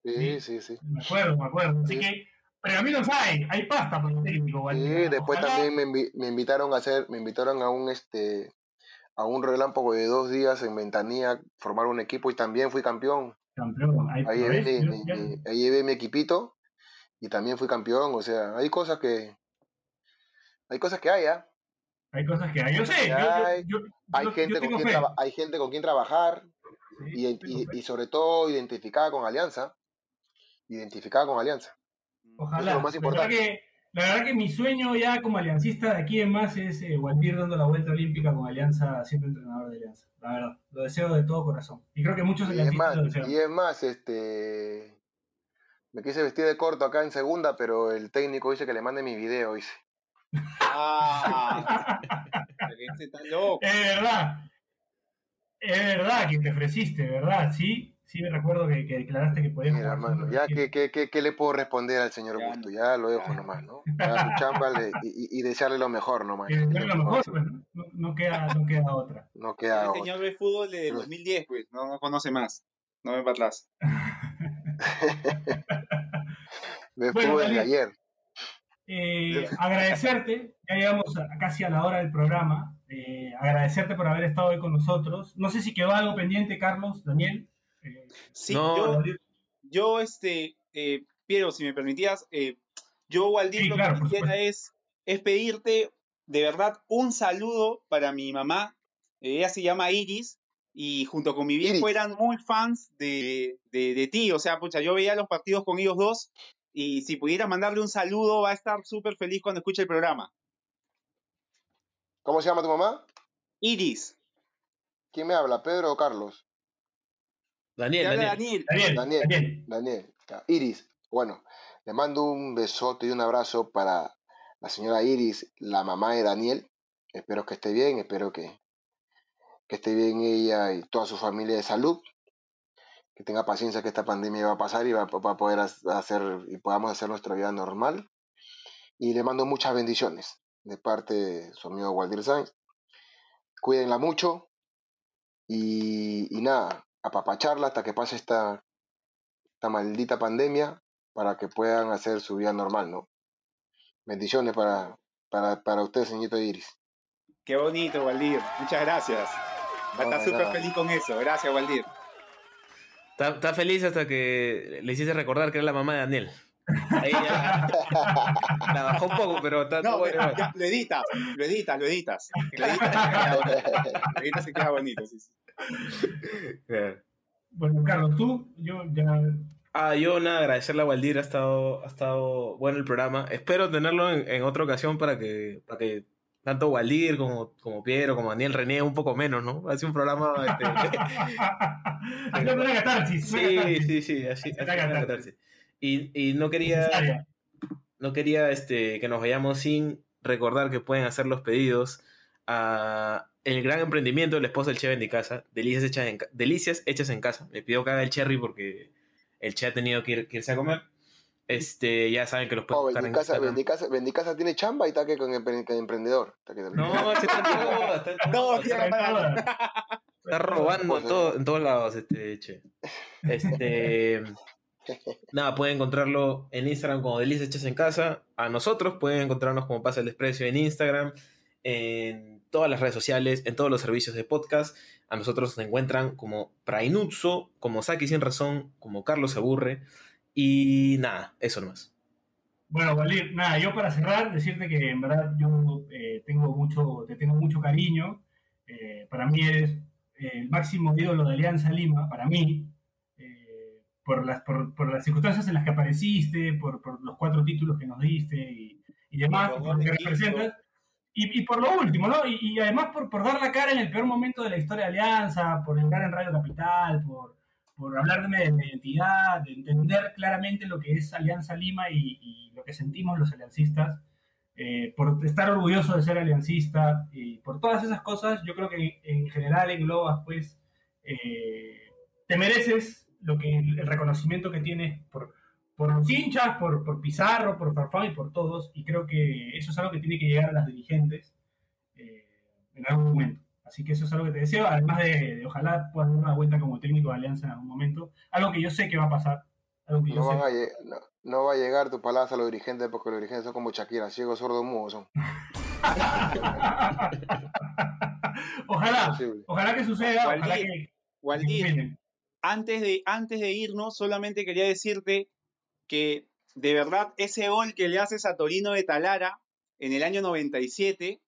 Sí, sí, sí. Me acuerdo, me acuerdo. Así que, pero a mí no hay, hay pasta por el técnico. Sí, después también me, me, invitaron a hacer, me invitaron a un este a un relámpago de dos días en Ventanilla formar un equipo y también fui campeón. Campeón, ahí, llevé mi, equipito y también fui campeón. O sea, hay cosas que. Hay cosas que hay, ¿ah? Hay cosas que hay. Yo sé. hay, gente con quien hay gente con quien trabajar y, sobre todo identificada con Alianza. Identificada con Alianza. Ojalá. lo más importante. La verdad que mi sueño ya como aliancista de aquí en más es eh, dando la vuelta olímpica con Alianza, siendo entrenador de Alianza. La verdad, lo deseo de todo corazón. Y creo que muchos aliancistas lo desean. Y es más, este... Me quise vestir de corto acá en segunda, pero el técnico dice que le mande mi video, dice. Ah, es verdad. Es verdad que te ofreciste, ¿verdad? Sí, sí me recuerdo que, que declaraste que podías Mira, mano, ya que, que, que, le puedo responder al señor Augusto, ya lo dejo nomás, ¿no? Ya su chamba y, y, desearle lo mejor nomás. Desearle lo mejor, pues, no, no, queda, no queda otra. No queda El señor ve fútbol de 2010, pues, no, no conoce más, no ve para atrás. ve fútbol de ayer. Eh, agradecerte, ya llegamos casi a la hora del programa, eh, agradecerte por haber estado hoy con nosotros. No sé si quedó algo pendiente, Carlos, Daniel. Eh, sí, yo, yo, este, Piero, si me permitías, yo, Waldir, lo que quisiera es, es pedirte de verdad un saludo para mi mamá. ella se llama Iris y junto con mi viejo eran muy fans de, de, de, ti. O sea, pucha, yo veía los partidos con ellos dos y si pudiera mandarle un saludo, va a estar súper feliz cuando escuche el programa. ¿Cómo se llama tu mamá? Iris. ¿Quién me habla, Pedro o Carlos? Daniel, Daniel. Daniel. Daniel. Daniel. Iris. Bueno, le mando un besote y un abrazo para la señora Iris, la mamá de Daniel. Espero que esté bien, espero que, que esté bien ella y toda su familia de salud que tenga paciencia que esta pandemia va a pasar y va, a poder hacer y podamos hacer nuestra vida normal. Y le mando muchas bendiciones de parte de su amigo Waldir Sainz. Cuídenla mucho y, y nada, apapacharla hasta que pase esta, esta maldita pandemia para que puedan hacer su vida normal, ¿no? Bendiciones para, para, para usted, señorito Iris. Qué bonito, Waldir. Muchas gracias. Va a estar súper feliz con eso. Gracias, Waldir. Está, feliz hasta que le hiciste recordar que era la mamá de Daniel. Ahí ya la bajó un poco, pero está no, bueno. lo editas, lo editas, lo editas. Lo editas, y queda bonito. Sí, sí. Bueno, Carlos, tú, yo ya. Ah, yo nada, agradecerle a Waldir, ha estado, ha estado bueno el programa. Espero tenerlo en, en otra ocasión para que, para que tanto Waldir como, como Piero, como Daniel René, un poco menos, ¿no? Hace un programa. Este, sí, sí, sí, así, así y, y no quería. No quería este, que nos vayamos sin recordar que pueden hacer los pedidos a el gran emprendimiento del esposo del Che en casa, delicias hechas en, delicias hechas en casa. Me pidió que haga el cherry porque el Che ha tenido que irse a comer. Este, ya saben que los pueden oh, buscar en casa, Vendí casa, tiene chamba y está que con emprendedor. no, se está, todo, está, robando en, todo, en todos lados, este, che. Este, nada, pueden encontrarlo en Instagram como Delicias Hechas en Casa. A nosotros pueden encontrarnos como Pasa el Desprecio en Instagram, en todas las redes sociales, en todos los servicios de podcast. A nosotros nos encuentran como Prainutso, como Saki Sin Razón, como Carlos Aburre. Y nada, eso nomás. Bueno, Valir, nada, yo para cerrar, decirte que en verdad yo eh, tengo mucho, te tengo mucho cariño. Eh, para mí eres eh, el máximo ídolo de Alianza Lima, para mí, por, las, por, por, las circunstancias en las que apareciste, por, por los cuatro títulos que nos diste y, y demás, por lo que representas. Y, por lo último, ¿no? Y, además por, dar la cara en el peor momento de la historia de Alianza, por entrar en Radio Capital, por, por hablarme de mi identidad, de entender claramente lo que es Alianza Lima y, lo que sentimos los aliancistas, eh, por estar orgulloso de ser aliancista y por todas esas cosas, yo creo que en general englobas, pues, eh, te mereces lo que, el reconocimiento que tienes por, por los hinchas, por, por Pizarro, por Farfán y por todos, y creo que eso es algo que tiene que llegar a las dirigentes eh, en algún momento. Así que eso es algo que te deseo, además de, ojalá puedas dar una vuelta como técnico de Alianza en algún momento, algo que yo sé que va a pasar. no, va a llegar tu palabra a los dirigentes porque los dirigentes son como Shakira, ciegos, sordos, mudos son. ojalá, ojalá que suceda, ojalá que, antes de, antes de irnos, solamente quería decirte que de verdad ese gol que le haces a Torino de Talara en el año 97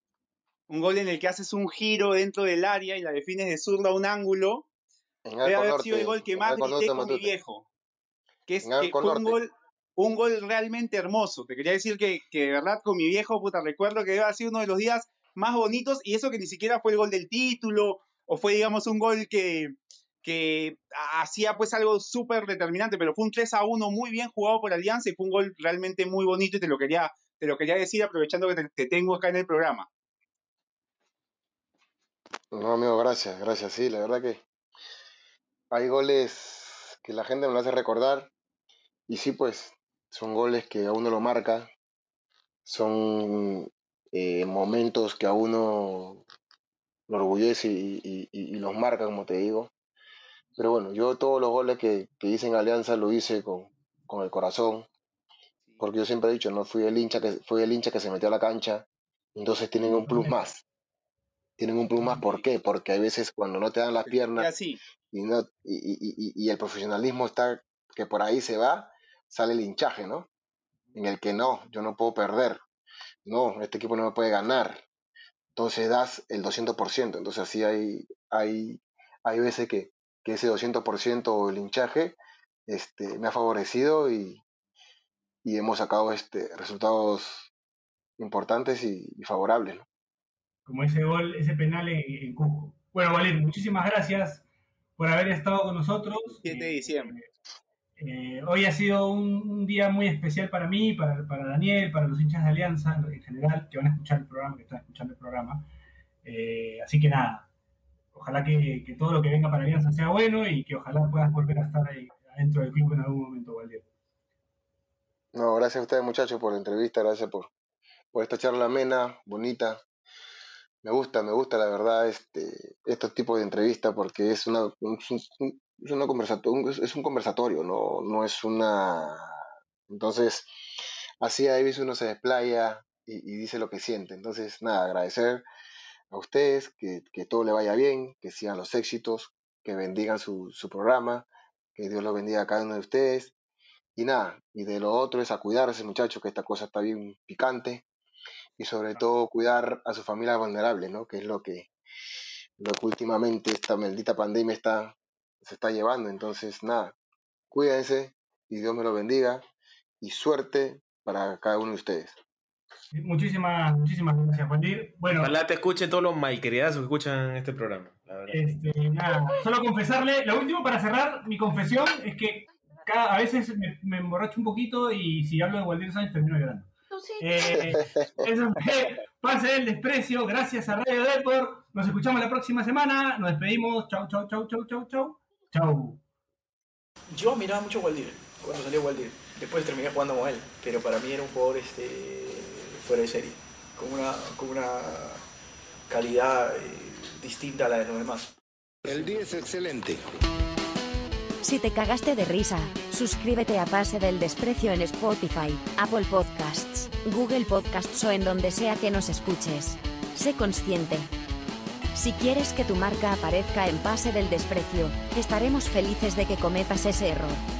un gol en el que haces un giro dentro del área y la defines de zurdo a un ángulo, debe haber sido el gol que más grité con mi viejo. Que es un gol, un gol realmente hermoso. Te quería decir que, que, de verdad con mi viejo, puta, recuerdo que debe haber sido uno de los días más bonitos y eso que ni siquiera fue el gol del título o fue, digamos, un gol que, que hacía pues algo súper determinante, pero fue un 3 a 1 muy bien jugado por Alianza y fue un gol realmente muy bonito y te lo quería, te lo quería decir aprovechando que te tengo acá en el programa. No, amigo, gracias, gracias. Sí, la verdad que hay goles que la gente me lo hace recordar. Y sí, pues son goles que a uno lo marca, son eh, momentos que a uno lo orgullece y, los marca, como te digo. Pero bueno, yo todos los goles que, que hice en Alianza lo hice con, con, el corazón, porque yo siempre he dicho, no fui el hincha que fui el hincha que se metió a la cancha, entonces tienen un plus más. Tienen un plus más, ¿por qué? Porque hay veces cuando no te dan las piernas y, no, y, y el profesionalismo está que por ahí se va, sale el hinchaje, ¿no? En el que no, yo no puedo perder, no, este equipo no me puede ganar. Entonces das el 200%, entonces así hay, hay, hay veces que, que ese 200% o el hinchaje este, me ha favorecido y, y hemos sacado este, resultados importantes y, favorables. Como ese gol, ese penal en, en Cusco. Bueno, Valer, muchísimas gracias por haber estado con nosotros. 7 de diciembre. Eh, hoy ha sido un, día muy especial para mí, para, para, Daniel, para los hinchas de Alianza en general, que van a escuchar el programa, que están escuchando el programa. Eh, así que nada, ojalá que, todo lo que venga para Alianza sea bueno y que ojalá puedas volver a estar ahí adentro del club en algún momento, Valdir. No, gracias a ustedes muchachos por la entrevista, gracias por, por esta charla amena, bonita. Me gusta, me gusta la verdad este, estos tipos de entrevistas porque es una, es, un conversatorio, no, no es una... Entonces, así ahí veces uno se desplaya y, dice lo que siente. Entonces, nada, agradecer a ustedes, que, que, todo le vaya bien, que sigan los éxitos, que bendigan su, su programa, que Dios lo bendiga a cada uno de ustedes. Y nada, y de lo otro es a cuidarse, muchachos, que esta cosa está bien picante. Y sobre todo cuidar a su familia vulnerable, ¿no? Que es lo que, lo que últimamente esta maldita pandemia está se está llevando. Entonces, nada, cuídense y Dios me lo bendiga y suerte para cada uno de ustedes. Muchísimas, muchísimas gracias, Juan Bueno, Ojalá te escuchen todos los malcriados que escuchan este programa. Este, nada, solo confesarle, lo último para cerrar, mi confesión es que cada, a veces me, me, emborracho un poquito y si hablo de Waldir Sánchez termino llorando. Eh, eso pase el desprecio, gracias a Radio Deport. Nos escuchamos la próxima semana. Nos despedimos. Chau, chau, chau, chau, chau, chau. Chau. Yo miraba mucho a Waldir cuando salió Waldir. Después terminé jugando con él, pero para mí era un jugador este, fuera de serie, con una, con una calidad eh, distinta a la de los demás. El día es excelente. Si te cagaste de risa, suscríbete a Pase del Desprecio en Spotify, Apple Podcasts, Google Podcasts o en donde sea que nos escuches. Sé consciente. Si quieres que tu marca aparezca en Pase del Desprecio, estaremos felices de que cometas ese error.